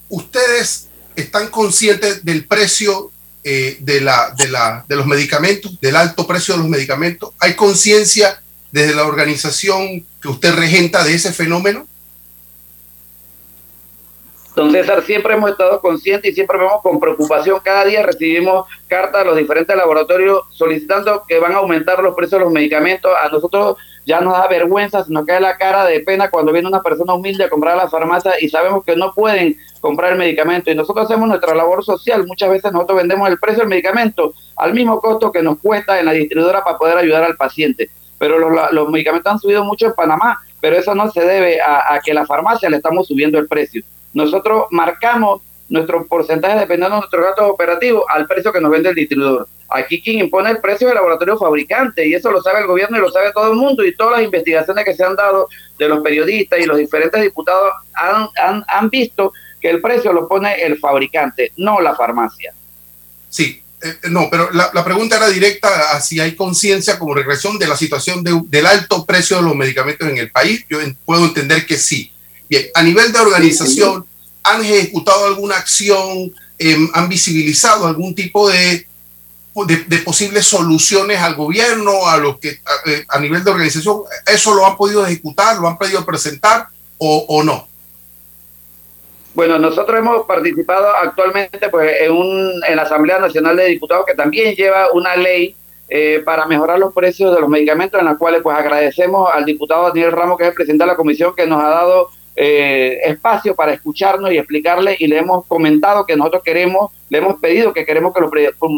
¿ustedes están conscientes del precio eh, de, la, de, la, de los medicamentos, del alto precio de los medicamentos? ¿Hay conciencia desde la organización que usted regenta de ese fenómeno? Don César, siempre hemos estado conscientes y siempre vemos con preocupación. Cada día recibimos cartas de los diferentes laboratorios solicitando que van a aumentar los precios de los medicamentos. A nosotros ya nos da vergüenza, se nos cae la cara de pena cuando viene una persona humilde a comprar a la farmacia y sabemos que no pueden comprar el medicamento. Y nosotros hacemos nuestra labor social. Muchas veces nosotros vendemos el precio del medicamento al mismo costo que nos cuesta en la distribuidora para poder ayudar al paciente. Pero los, los medicamentos han subido mucho en Panamá, pero eso no se debe a, a que la farmacia le estamos subiendo el precio nosotros marcamos nuestro porcentaje dependiendo de nuestros gastos operativos al precio que nos vende el distribuidor. Aquí quien impone el precio es el laboratorio fabricante y eso lo sabe el gobierno y lo sabe todo el mundo y todas las investigaciones que se han dado de los periodistas y los diferentes diputados han, han, han visto que el precio lo pone el fabricante, no la farmacia. Sí, eh, no, pero la, la, pregunta era directa a si hay conciencia como regresión de la situación de, del alto precio de los medicamentos en el país. Yo puedo entender que sí Bien, a nivel de organización, ¿han ejecutado alguna acción? Eh, ¿Han visibilizado algún tipo de, de, de, posibles soluciones al gobierno, a los que a, eh, a, nivel de organización? ¿Eso lo han podido ejecutar, lo han podido presentar o, o no? Bueno, nosotros hemos participado actualmente pues, en, un, en la Asamblea Nacional de Diputados que también lleva una ley eh, para mejorar los precios de los medicamentos, en la cuales pues agradecemos al diputado Daniel Ramos, que es el presidente de la comisión, que nos ha dado eh, espacio para escucharnos y explicarle y le hemos comentado que nosotros queremos, le hemos pedido que queremos que los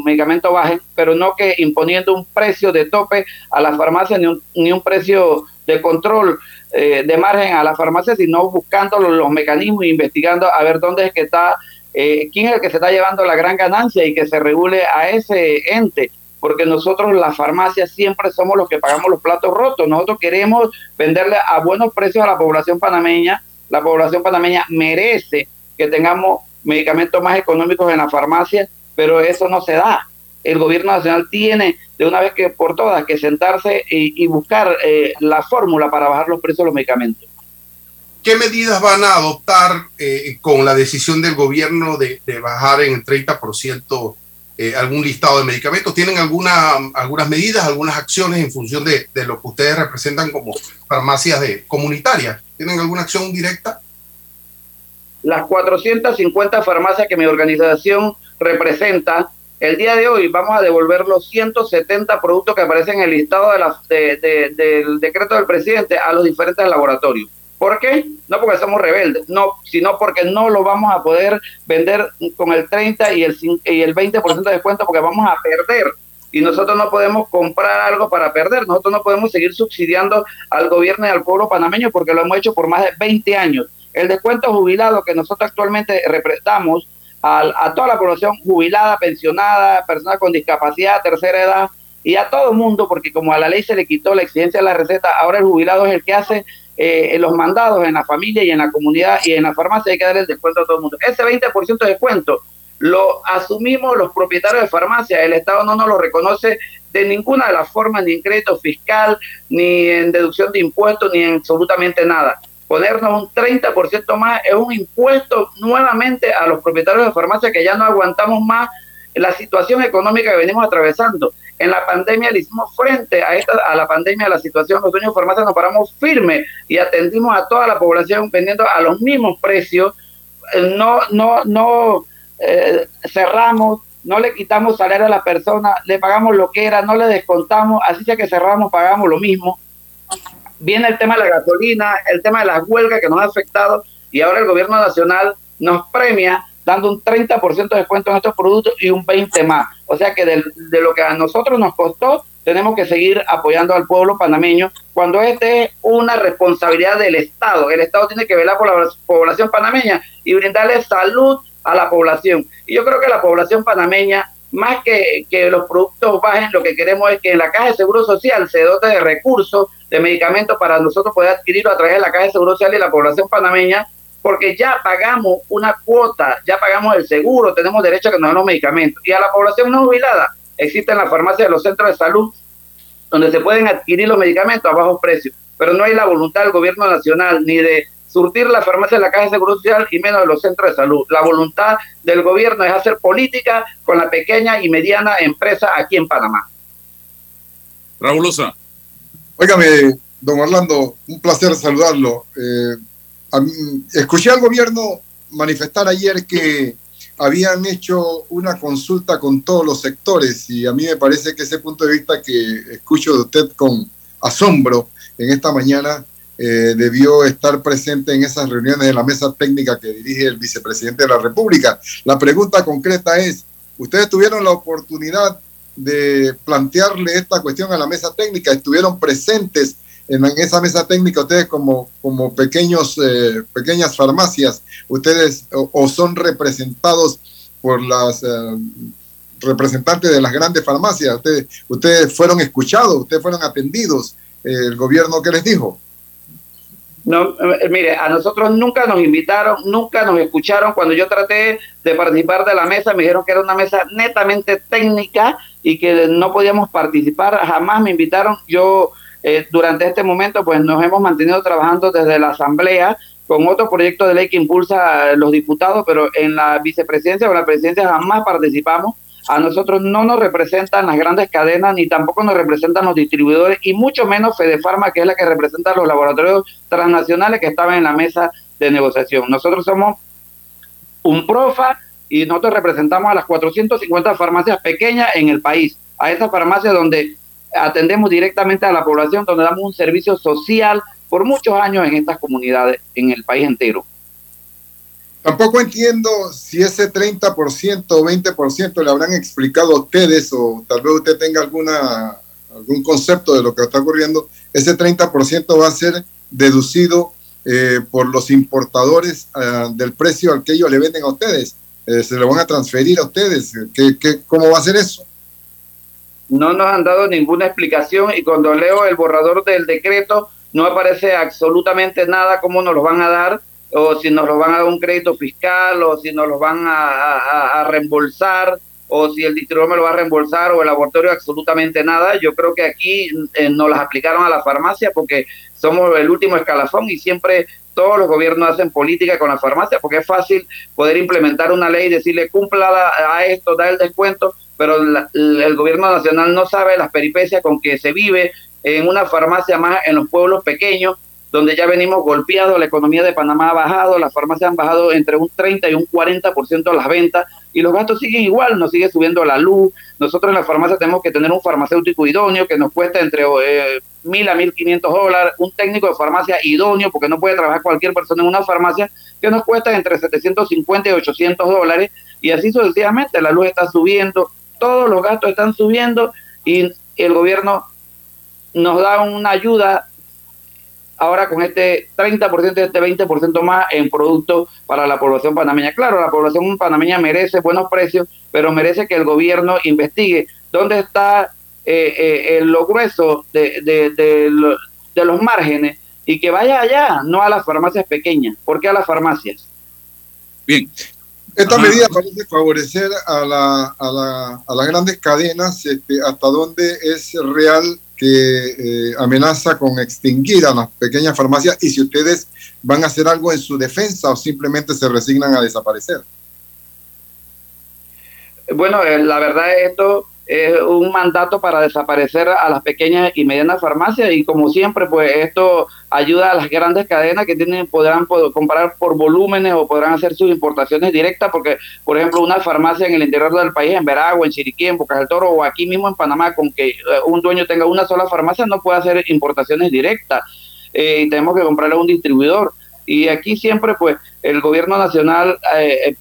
medicamentos bajen, pero no que imponiendo un precio de tope a las farmacias ni un, ni un precio de control eh, de margen a la farmacia, sino buscando los, mecanismos e investigando a ver dónde es que está, eh, quién es el que se está llevando la gran ganancia y que se regule a ese ente porque nosotros las farmacias siempre somos los que pagamos los platos rotos. Nosotros queremos venderle a buenos precios a la población panameña. La población panameña merece que tengamos medicamentos más económicos en la farmacia, pero eso no se da. El gobierno nacional tiene de una vez que por todas que sentarse y, buscar eh, la fórmula para bajar los precios de los medicamentos. ¿Qué medidas van a adoptar eh, con la decisión del gobierno de, de bajar en el 30% eh, algún listado de medicamentos? ¿Tienen alguna, algunas medidas, algunas acciones en función de, de lo que ustedes representan como farmacias de, comunitarias? ¿Tienen alguna acción directa? Las 450 farmacias que mi organización representa, el día de hoy vamos a devolver los 170 productos que aparecen en el listado de la, del decreto del presidente a los diferentes laboratorios. ¿Por qué? No porque somos rebeldes, no, sino porque no lo vamos a poder vender con el 30 y el, y el 20% de descuento porque vamos a perder. Y nosotros no podemos comprar algo para perder. Nosotros no podemos seguir subsidiando al gobierno y al pueblo panameño porque lo hemos hecho por más de 20 años. El descuento jubilado que nosotros actualmente representamos a, a toda la población jubilada, pensionada, personas con discapacidad, tercera edad y a todo el mundo, porque como a la ley se le quitó la exigencia de la receta, ahora el jubilado es el que hace eh, los mandados en la familia y en la comunidad y en la farmacia hay que dar el descuento a todo el mundo. Ese 20% de descuento lo asumimos los propietarios de farmacia, el Estado no nos lo reconoce de ninguna de las formas, ni en crédito fiscal, ni en deducción de impuestos, ni en absolutamente nada. Ponernos un 30% más es un impuesto nuevamente a los propietarios de farmacia que ya no aguantamos más la situación económica que venimos atravesando. En la pandemia le hicimos frente a esta, a la pandemia, a la situación, los dueños de farmacia nos paramos firmes y atendimos a toda la población vendiendo a los mismos precios. Eh, no, no, no eh, cerramos, no le quitamos salario a la persona, le pagamos lo que era, no le descontamos, así sea que cerramos, pagamos lo mismo. Viene el tema de la gasolina, el tema de las huelgas que nos ha afectado y ahora el gobierno nacional nos premia dando un 30% de descuento en estos productos y un 20% más. O sea que de, lo que a nosotros nos costó, tenemos que seguir apoyando al pueblo panameño cuando este es una responsabilidad del Estado. El Estado tiene que velar por la población panameña y brindarle salud a la población. Y yo creo que la población panameña, más que, que los productos bajen, lo que queremos es que en la Caja de Seguro Social se dote de recursos, de medicamentos para nosotros poder adquirirlo a través de la Caja de Seguro Social y la población panameña porque ya pagamos una cuota, ya pagamos el seguro, tenemos derecho a que nos den los medicamentos. Y a la población no jubilada, existen las farmacias de los centros de salud donde se pueden adquirir los medicamentos a bajos precios, pero no hay la voluntad del gobierno nacional ni de surtir la farmacia de la Caja de Seguro Social y menos de los centros de salud. La voluntad del gobierno es hacer política con la pequeña y mediana empresa aquí en Panamá. Raúl Osa. Óigame, don Orlando, un placer saludarlo. Eh, escuché al gobierno manifestar ayer que habían hecho una consulta con todos los sectores y a mí me parece que ese punto de vista que escucho de usted con asombro en esta mañana eh, debió estar presente en esas reuniones de la mesa técnica que dirige el vicepresidente de la República. La pregunta concreta es, ¿ustedes tuvieron la oportunidad de plantearle esta cuestión a la mesa técnica? ¿Estuvieron presentes en, esa mesa técnica ustedes como, como pequeños, eh, pequeñas farmacias, ustedes o, son representados por las eh, representantes de las grandes farmacias, ustedes, ustedes fueron escuchados, ustedes fueron atendidos, el gobierno que les dijo. No, eh, mire, a nosotros nunca nos invitaron, nunca nos escucharon. Cuando yo traté de participar de la mesa, me dijeron que era una mesa netamente técnica y que no podíamos participar. Jamás me invitaron. Yo eh, durante este momento, pues nos hemos mantenido trabajando desde la Asamblea con otro proyecto de ley que impulsa los diputados, pero en la vicepresidencia o la presidencia jamás participamos. A nosotros no nos representan las grandes cadenas, ni tampoco nos representan los distribuidores, y mucho menos Fedefarma, que es la que representa a los laboratorios transnacionales que estaban en la mesa de negociación. Nosotros somos un profa y nosotros representamos a las 450 farmacias pequeñas en el país, a esas farmacias donde atendemos directamente a la población, donde damos un servicio social por muchos años en estas comunidades, en el país entero. Tampoco entiendo si ese 30% o 20% le habrán explicado a ustedes o tal vez usted tenga alguna, algún concepto de lo que está ocurriendo. Ese 30% va a ser deducido eh, por los importadores ah, del precio al que ellos le venden a ustedes. Eh, se lo van a transferir a ustedes. ¿Qué, qué, cómo va a ser eso? No nos han dado ninguna explicación y cuando leo el borrador del decreto no aparece absolutamente nada cómo nos lo van a dar o si nos lo van a dar un crédito fiscal o si nos lo van a, reembolsar o si el distribuidor me lo va a reembolsar o el laboratorio, absolutamente nada. Yo creo que aquí eh, nos las aplicaron a la farmacia porque somos el último escalafón y siempre todos los gobiernos hacen política con la farmacia porque es fácil poder implementar una ley y decirle cumpla a esto, da el descuento, pero el gobierno nacional no sabe las peripecias con que se vive en una farmacia más en los pueblos pequeños donde ya venimos golpeados, la economía de Panamá ha bajado, las farmacias han bajado entre un 30 y un 40% las ventas y los gastos siguen igual, nos sigue subiendo la luz. Nosotros en la farmacia tenemos que tener un farmacéutico idóneo que nos cuesta entre eh, mil a mil quinientos dólares, un técnico de farmacia idóneo, porque no puede trabajar cualquier persona en una farmacia, que nos cuesta entre 750 y 800 dólares, y así sucesivamente. La luz está subiendo, todos los gastos están subiendo y el gobierno nos da una ayuda ahora con este 30%, este 20% más en productos para la población panameña. Claro, la población panameña merece buenos precios, pero merece que el gobierno investigue dónde está eh, eh, lo grueso de, de, los márgenes y que vaya allá, no a las farmacias pequeñas. ¿Por qué a las farmacias? Bien. Esta medida parece favorecer a, la, a, la, a las grandes cadenas, este, hasta dónde es real que eh, amenaza con extinguir a las pequeñas farmacias y si ustedes van a hacer algo en su defensa o simplemente se resignan a desaparecer. Bueno, eh, la verdad esto es un mandato para desaparecer a las pequeñas y medianas farmacias y como siempre pues esto ayuda a las grandes cadenas que tienen podrán comprar por volúmenes o podrán hacer sus importaciones directas porque por ejemplo una farmacia en el interior del país en Veragua, en Chiriquí, en Bocas del Toro o aquí mismo en Panamá con que eh, un dueño tenga una sola farmacia no puede hacer importaciones directas. Eh, y tenemos que comprarle a un distribuidor. Y aquí siempre pues el gobierno nacional eh,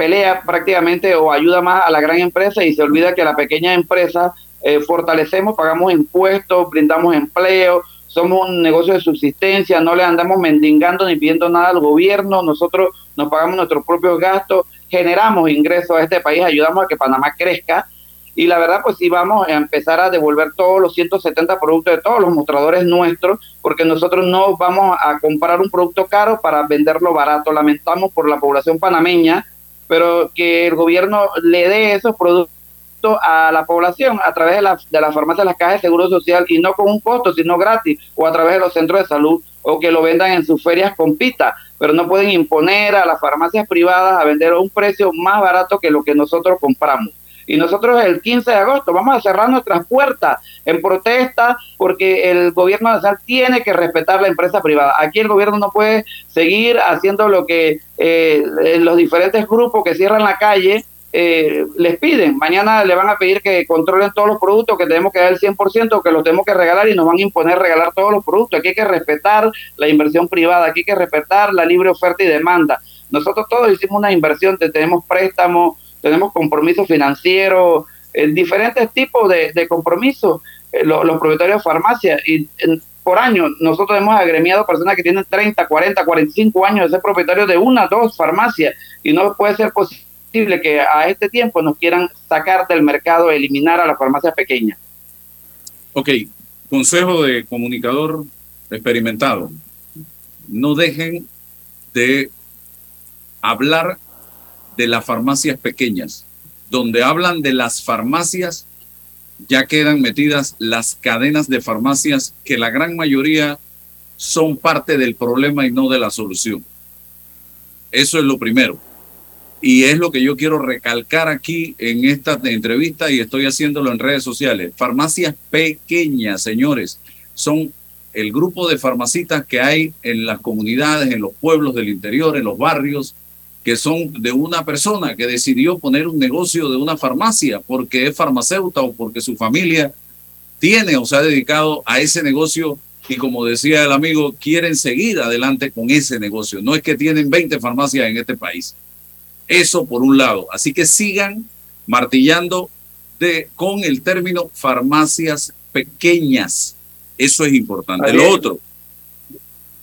pelea prácticamente o ayuda más a la gran empresa y se olvida que la pequeña empresa eh, fortalecemos, pagamos impuestos, brindamos empleo, somos un negocio de subsistencia, no le andamos mendigando ni pidiendo nada al gobierno, nosotros nos pagamos nuestros propios gastos, generamos ingresos a este país, ayudamos a que Panamá crezca y la verdad pues sí vamos a empezar a devolver todos los 170 productos de todos los mostradores nuestros porque nosotros no vamos a comprar un producto caro para venderlo barato, lamentamos por la población panameña pero que el gobierno le dé esos productos a la población a través de la, de la farmacia de las cajas de seguro social y no con un costo, sino gratis, o a través de los centros de salud, o que lo vendan en sus ferias con pita, pero no pueden imponer a las farmacias privadas a vender a un precio más barato que lo que nosotros compramos. Y nosotros el 15 de agosto vamos a cerrar nuestras puertas en protesta porque el gobierno nacional tiene que respetar la empresa privada. Aquí el gobierno no puede seguir haciendo lo que eh, los diferentes grupos que cierran la calle eh, les piden. Mañana le van a pedir que controlen todos los productos, que tenemos que dar el 100%, que los tenemos que regalar y nos van a imponer regalar todos los productos. Aquí hay que respetar la inversión privada, aquí hay que respetar la libre oferta y demanda. Nosotros todos hicimos una inversión, tenemos préstamos, tenemos compromisos financieros, eh, diferentes tipos de, compromisos, eh, los propietarios de farmacias. Y por año nosotros hemos agremiado personas que tienen 30, 40, 45 años de ser propietarios de una, dos farmacias y no puede ser posible que a este tiempo nos quieran sacar del mercado, eliminar a las farmacias pequeñas. Ok, consejo de comunicador experimentado. No dejen de hablar de las farmacias pequeñas. Donde hablan de las farmacias, ya quedan metidas las cadenas de farmacias que la gran mayoría son parte del problema y no de la solución. Eso es lo primero. Y es lo que yo quiero recalcar aquí en esta entrevista y estoy haciéndolo en redes sociales. Farmacias pequeñas, señores, son el grupo de farmacitas que hay en las comunidades, en los pueblos del interior, en los barrios, que son de una persona que decidió poner un negocio de una farmacia porque es farmacéutica o porque su familia tiene o se ha dedicado a ese negocio y como decía el amigo, quieren seguir adelante con ese negocio. No es que tienen 20 farmacias en este país. Eso por un lado. Así que sigan martillando de, con el término farmacias pequeñas. Eso es importante. Lo otro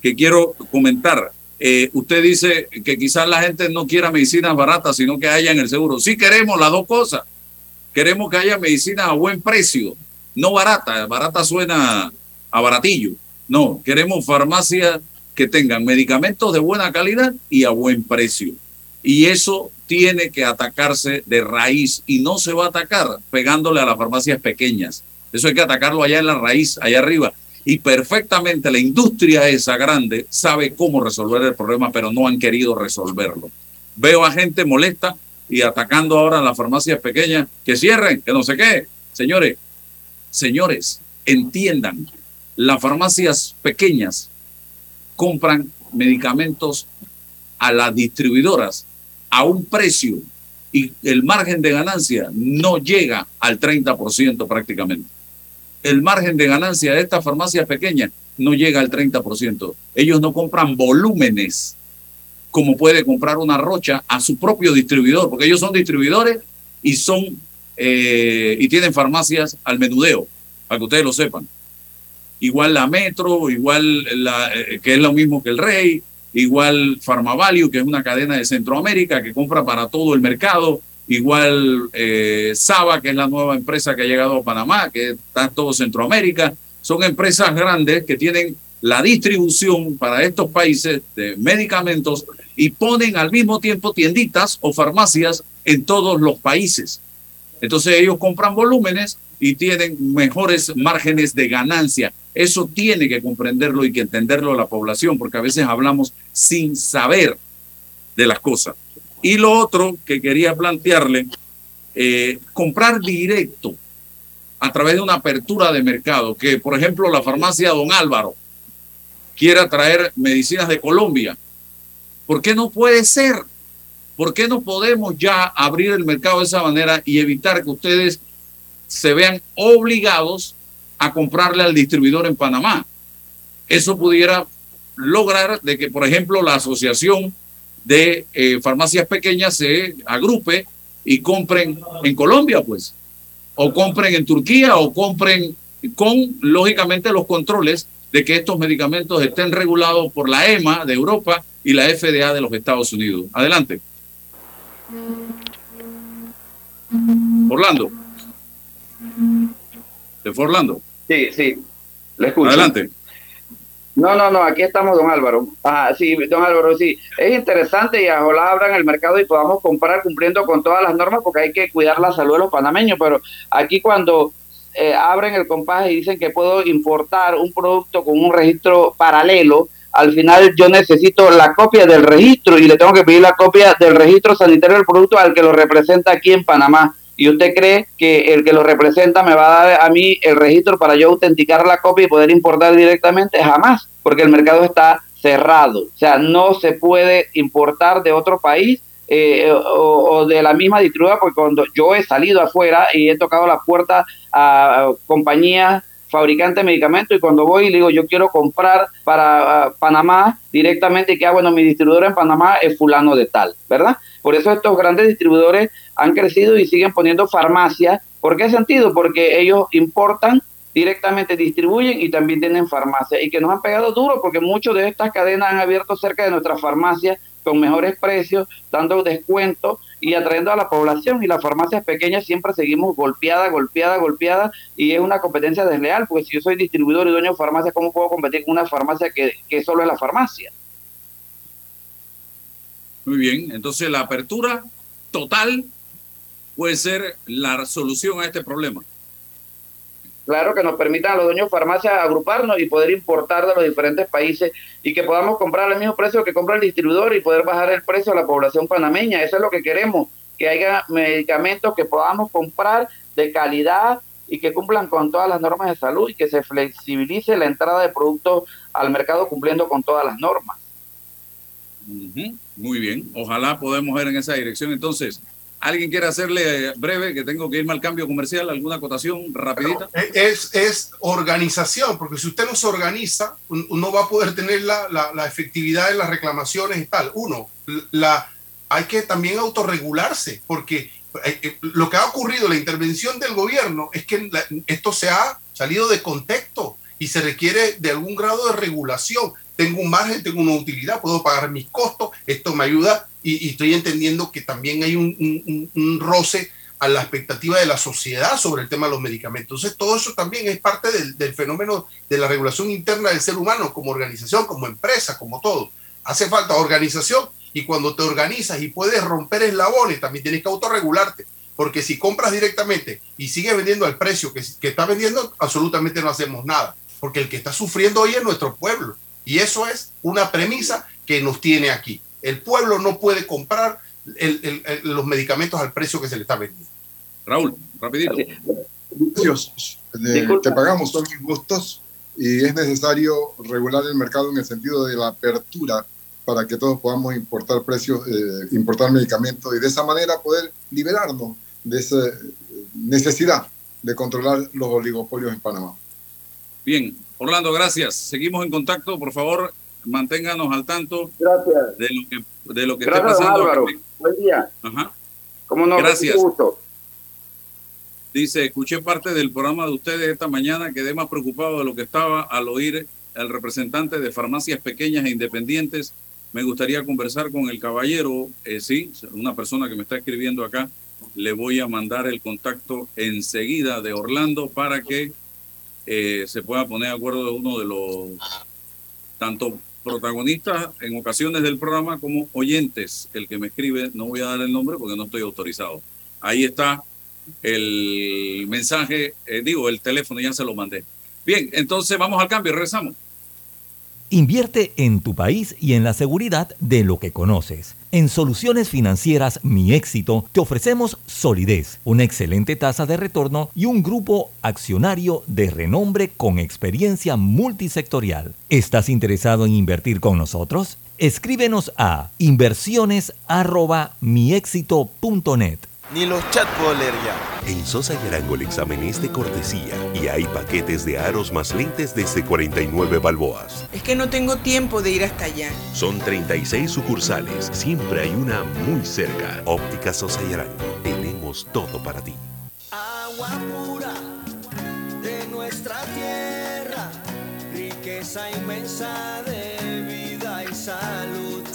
que quiero comentar, eh, usted dice que quizás la gente no quiera medicinas baratas, sino que haya en el seguro. Sí queremos las dos cosas. Queremos que haya medicina a buen precio, no barata. Barata suena a baratillo. No, queremos farmacias que tengan medicamentos de buena calidad y a buen precio. Y eso tiene que atacarse de raíz y no se va a atacar pegándole a las farmacias pequeñas. Eso hay que atacarlo allá en la raíz, allá arriba. Y perfectamente la industria esa grande sabe cómo resolver el problema, pero no han querido resolverlo. Veo a gente molesta y atacando ahora a las farmacias pequeñas, que cierren, que no sé qué. Señores, señores, entiendan, las farmacias pequeñas compran medicamentos a las distribuidoras a un precio y el margen de ganancia no llega al 30% prácticamente. El margen de ganancia de estas farmacias pequeñas no llega al 30%. Ellos no compran volúmenes como puede comprar una rocha a su propio distribuidor, porque ellos son distribuidores y son eh, y tienen farmacias al menudeo, para que ustedes lo sepan igual la Metro, igual la, eh, que es lo mismo que el Rey, igual Farmavalio, que es una cadena de Centroamérica que compra para todo el mercado, igual eh, Saba, que es la nueva empresa que ha llegado a Panamá, que está en todo Centroamérica. Son empresas grandes que tienen la distribución para estos países de medicamentos y ponen al mismo tiempo tienditas o farmacias en todos los países. Entonces ellos compran volúmenes y tienen mejores márgenes de ganancia. Eso tiene que comprenderlo y que entenderlo la población, porque a veces hablamos sin saber de las cosas. Y lo otro que quería plantearle, eh, comprar directo a través de una apertura de mercado, que por ejemplo la farmacia Don Álvaro quiera traer medicinas de Colombia. ¿Por qué no puede ser? ¿Por qué no podemos ya abrir el mercado de esa manera y evitar que ustedes se vean obligados a comprarle al distribuidor en Panamá. Eso pudiera lograr de que, por ejemplo, la asociación de eh, farmacias pequeñas se agrupe y compren en Colombia, pues, o compren en Turquía, o compren con, lógicamente, los controles de que estos medicamentos estén regulados por la EMA de Europa y la FDA de los Estados Unidos. Adelante. Orlando. ¿Se fue Orlando? Sí, sí, le escucho. Adelante. No, no, no, aquí estamos, don Álvaro. Ah, sí, don Álvaro, sí. Es interesante y ojalá abran el mercado y podamos comprar cumpliendo con todas las normas porque hay que cuidar la salud de los panameños, pero aquí cuando eh, abren el compás y dicen que puedo importar un producto con un registro paralelo, al final yo necesito la copia del registro y le tengo que pedir la copia del registro sanitario del producto al que lo representa aquí en Panamá y usted cree que el que lo representa me va a dar a mí el registro para yo autenticar la copia y poder importar directamente, jamás, porque el mercado está cerrado. O sea, no se puede importar de otro país eh, o, de la misma distribuidora, porque cuando yo he salido afuera y he tocado la puerta a compañías fabricantes de medicamentos y cuando voy y le digo yo quiero comprar para Panamá directamente que ah bueno mi distribuidor en Panamá es fulano de tal, ¿verdad? Por eso estos grandes distribuidores han crecido y siguen poniendo farmacias. ¿Por qué sentido? Porque ellos importan directamente distribuyen y también tienen farmacias y que nos han pegado duro porque muchos de estas cadenas han abierto cerca de nuestras farmacias con mejores precios, dando descuentos y atrayendo a la población y las farmacias pequeñas siempre seguimos golpeada, golpeada, golpeada y es una competencia desleal porque si yo soy distribuidor y dueño de farmacia, ¿cómo puedo competir con una farmacia que, que solo es la farmacia? Muy bien, entonces la apertura total puede ser la solución a este problema. Claro, que nos permitan a los dueños de farmacia agruparnos y poder importar de los diferentes países y que podamos comprar al mismo precio que compra el distribuidor y poder bajar el precio a la población panameña. Eso es lo que queremos, que haya medicamentos que podamos comprar de calidad y que cumplan con todas las normas de salud y que se flexibilice la entrada de productos al mercado cumpliendo con todas las normas. Muy bien, ojalá podamos ir en esa dirección. Entonces, ¿alguien quiere hacerle breve, que tengo que irme al cambio comercial, alguna acotación rapidita? es, es organización, porque si usted no se organiza, no va a poder tener la, la, efectividad en las reclamaciones y tal. Uno, la, hay que también autorregularse, porque eh, eh, lo que ha ocurrido, la intervención del gobierno, es que esto se ha salido de contexto y se requiere de algún grado de regulación. Tengo un margen, tengo una utilidad, puedo pagar mis costos, esto me ayuda y, estoy entendiendo que también hay un, roce a la expectativa de la sociedad sobre el tema de los medicamentos. Entonces, todo eso también es parte del, del, fenómeno de la regulación interna del ser humano como organización, como empresa, como todo. Hace falta organización y cuando te organizas y puedes romper eslabones, también tienes que autorregularte. Porque si compras directamente y sigues vendiendo al precio que, que está vendiendo, absolutamente no hacemos nada. Porque el que está sufriendo hoy es nuestro pueblo. Y eso es una premisa que nos tiene aquí. El pueblo no puede comprar los medicamentos al precio que se le está vendiendo. Raúl, rapidito. Precios que pagamos son injustos y es necesario regular el mercado en el sentido de la apertura para que todos podamos importar precios, eh, importar medicamentos y de esa manera poder liberarnos de esa necesidad de controlar los oligopolios en Panamá. Bien, Orlando, gracias. Seguimos en contacto, por favor, manténganos al tanto gracias. de lo que, de lo que esté pasando. Álvaro. Buen día. Ajá. ¿Cómo no? Gracias. Gusto. Dice, escuché parte del programa de ustedes esta mañana, quedé más preocupado de lo que estaba al oír al representante de farmacias pequeñas e independientes me gustaría conversar con el caballero, eh, sí, una persona que me está escribiendo acá. Le voy a mandar el contacto enseguida de Orlando para que eh, se pueda poner de acuerdo de uno de los tanto protagonistas en ocasiones del programa como oyentes. El que me escribe, no voy a dar el nombre porque no estoy autorizado. Ahí está el mensaje, eh, digo, el teléfono ya se lo mandé. Bien, entonces vamos al cambio, regresamos. Invierte en tu país y en la seguridad de lo que conoces. En Soluciones Financieras Mi Éxito te ofrecemos solidez, una excelente tasa de retorno y un grupo accionario de renombre con experiencia multisectorial. ¿Estás interesado en invertir con nosotros? Escríbenos a inversiones@miexito.net. Ni los chats puedo leer ya. En Sosa y Arango el examen es de cortesía y hay paquetes de aros más lentes desde 49 balboas. Es que no tengo tiempo de ir hasta allá. Son 36 sucursales, siempre hay una muy cerca. Óptica Sosa y Arango, tenemos todo para ti. Agua pura de nuestra tierra, riqueza inmensa de vida y salud.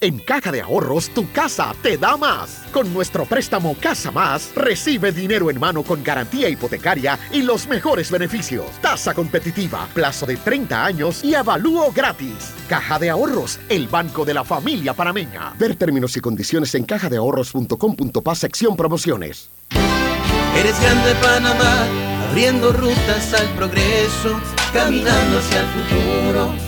En Caja de Ahorros, tu casa te da más. Con nuestro préstamo Casa Más, recibe dinero en mano con garantía hipotecaria y los mejores beneficios. Tasa competitiva, plazo de 30 años y avalúo gratis. Caja de Ahorros, el banco de la familia panameña. Ver términos y condiciones en cajadeahorros.com.pa sección promociones. Eres grande Panamá, abriendo rutas al progreso, caminando hacia el futuro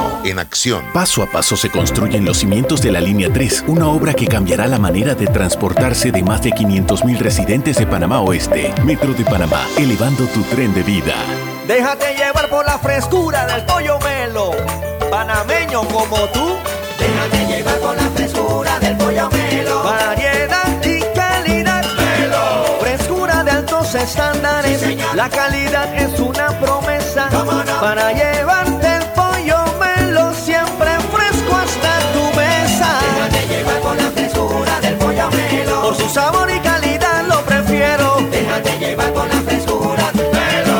en acción. Paso a paso se construyen los cimientos de la Línea 3, una obra que cambiará la manera de transportarse de más de 500.000 residentes de Panamá Oeste. Metro de Panamá, elevando tu tren de vida. Déjate llevar por la frescura del pollo melo, panameño como tú. Déjate llevar por la frescura del pollo melo. Variedad y calidad. Melo. Frescura de altos estándares. La calidad es una promesa para llevar su sabor y calidad lo prefiero. Déjate llevar con la frescura melo.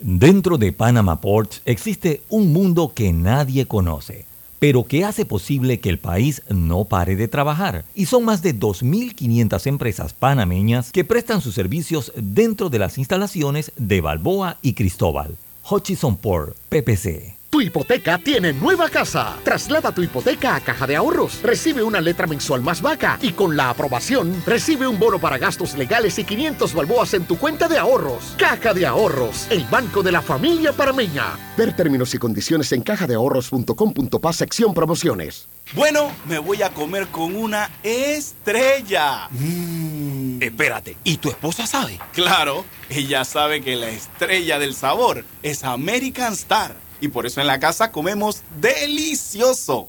Dentro de Panama Ports existe un mundo que nadie conoce pero que hace posible que el país no pare de trabajar. Y son más de 2.500 empresas panameñas que prestan sus servicios dentro de las instalaciones de Balboa y Cristóbal. Hutchison Port, PPC. Tu hipoteca tiene nueva casa. Traslada tu hipoteca a Caja de Ahorros. Recibe una letra mensual más vaca y con la aprobación recibe un bono para gastos legales y 500 balboas en tu cuenta de ahorros. Caja de Ahorros, el banco de la familia parameña. Ver términos y condiciones en cajadeahorros.com.pa sección promociones. Bueno, me voy a comer con una estrella. Mm. Espérate, ¿y tu esposa sabe? Claro, ella sabe que la estrella del sabor es American Star y por eso en la casa comemos delicioso.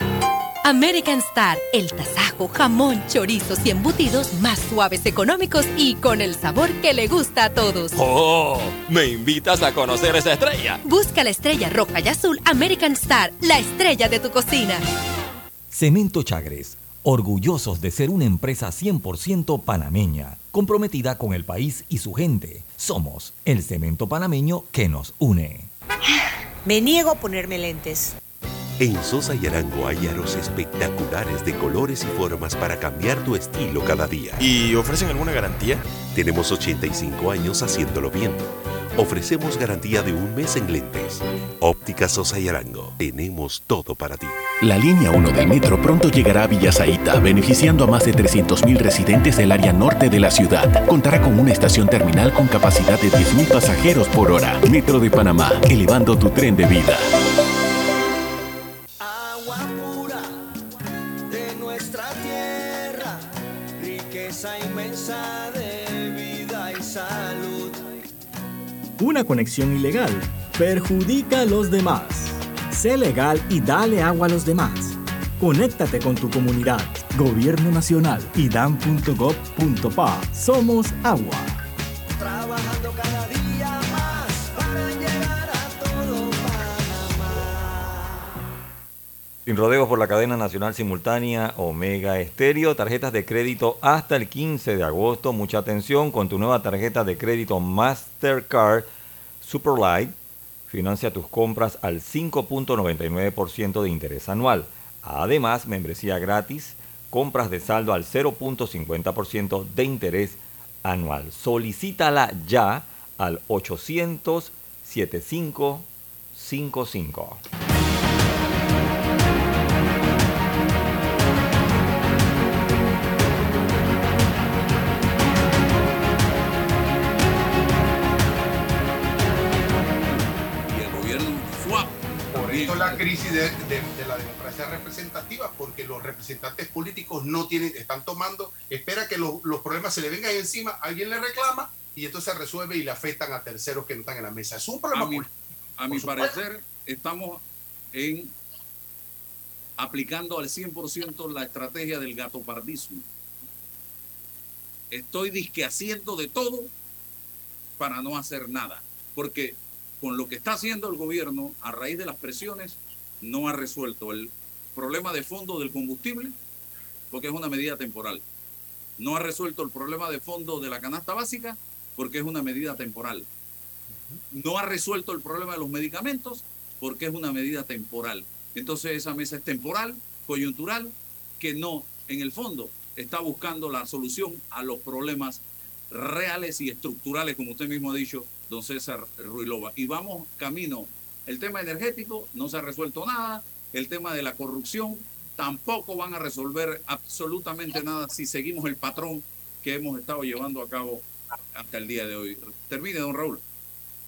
American Star, el tasajo, jamón, chorizos y embutidos más suaves, económicos y con el sabor que le gusta a todos. ¡Oh! ¿Me invitas a conocer esa estrella? Busca la estrella roja y azul American Star, la estrella de tu cocina. Cemento Chagres, orgullosos de ser una empresa 100% panameña, comprometida con el país y su gente. Somos el cemento panameño que nos une. Me niego a ponerme lentes. En Sosa y Arango hay aros espectaculares de colores y formas para cambiar tu estilo cada día. ¿Y ofrecen alguna garantía? Tenemos 85 años haciéndolo bien. Ofrecemos garantía de un mes en lentes. Óptica Sosa y Arango. Tenemos todo para ti. La línea 1 del metro pronto llegará a Villasaita, beneficiando a más de 300.000 residentes del área norte de la ciudad. Contará con una estación terminal con capacidad de 10.000 pasajeros por hora. Metro de Panamá, elevando tu tren de vida. Una conexión ilegal perjudica a los demás. Sé legal y dale agua a los demás. Conéctate con tu comunidad. Gobierno Nacional y dan.gov.pa. Somos agua. Sin rodeos por la cadena nacional simultánea Omega Estéreo, tarjetas de crédito hasta el 15 de agosto. Mucha atención con tu nueva tarjeta de crédito Mastercard Superlight. Financia tus compras al 5.99% de interés anual. Además, membresía gratis, compras de saldo al 0.50% de interés anual. Solicítala ya al 800 7555. Por eso la crisis de, de- de la democracia representativa, porque los representantes políticos no tienen, están tomando, espera que los, los problemas se le vengan encima, alguien le reclama y entonces se resuelve y le afectan a terceros que no están en la mesa. Es un problema a mi, a mi parecer, estamos en aplicando al 100% la estrategia del gatopardismo. Estoy disque haciendo de todo para no hacer nada, porque con lo que está haciendo el gobierno a raíz de las presiones no ha resuelto el problema de fondo del combustible, porque es una medida temporal. No ha resuelto el problema de fondo de la canasta básica, porque es una medida temporal no ha resuelto el problema de los medicamentos porque es una medida temporal. Entonces esa mesa es temporal, coyuntural, que no, en el fondo, está buscando la solución a los problemas reales y estructurales, como usted mismo ha dicho, don César Ruilova. Y vamos camino. El tema energético no se ha resuelto nada, el tema de la corrupción tampoco van a resolver absolutamente nada si seguimos el patrón que hemos estado llevando a cabo hasta el día de hoy. Termine, don Raúl.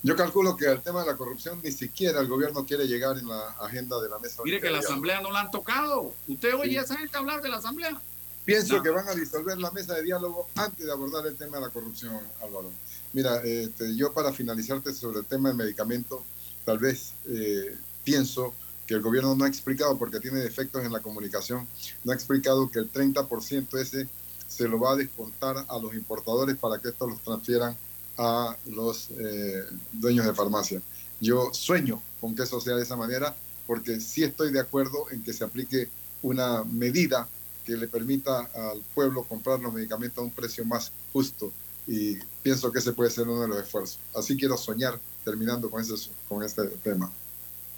Yo calculo que el tema de la corrupción ni siquiera el gobierno quiere llegar en la agenda de la mesa. Mire que la asamblea no la han tocado. Usted oye Sí. a esa gente hablar de la asamblea. Pienso No. que van a disolver la mesa de diálogo antes de abordar el tema de la corrupción, Álvaro. Mira, este, yo para finalizarte sobre el tema del medicamento, tal vez eh, pienso que el gobierno no ha explicado, porque tiene defectos en la comunicación, no ha explicado que el 30% ese se lo va a descontar a los importadores para que estos los transfieran a los eh, dueños de farmacia. Yo sueño con que eso sea de esa manera porque sí estoy de acuerdo en que se aplique una medida que le permita al pueblo comprar los medicamentos a un precio más justo y pienso que ese puede ser uno de los esfuerzos. Así quiero soñar terminando con, ese, con este tema.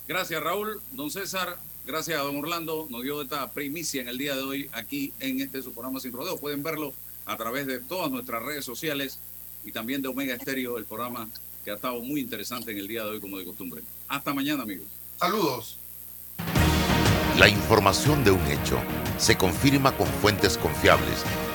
Gracias, Raúl. Don César, gracias a don Orlando. Nos dio esta primicia en el día de hoy aquí en este su programa Sin Rodeo. Pueden verlo a través de todas nuestras redes sociales y también de Omega Estéreo, el programa que ha estado muy interesante en el día de hoy, como de costumbre. Hasta mañana, amigos. Saludos. La información de un hecho se confirma con fuentes confiables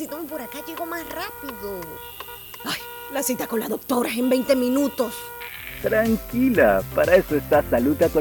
Si tomo por acá llego más rápido? Ay, la cita con la doctora es en 20 minutos. Tranquila, para eso está Salud a tu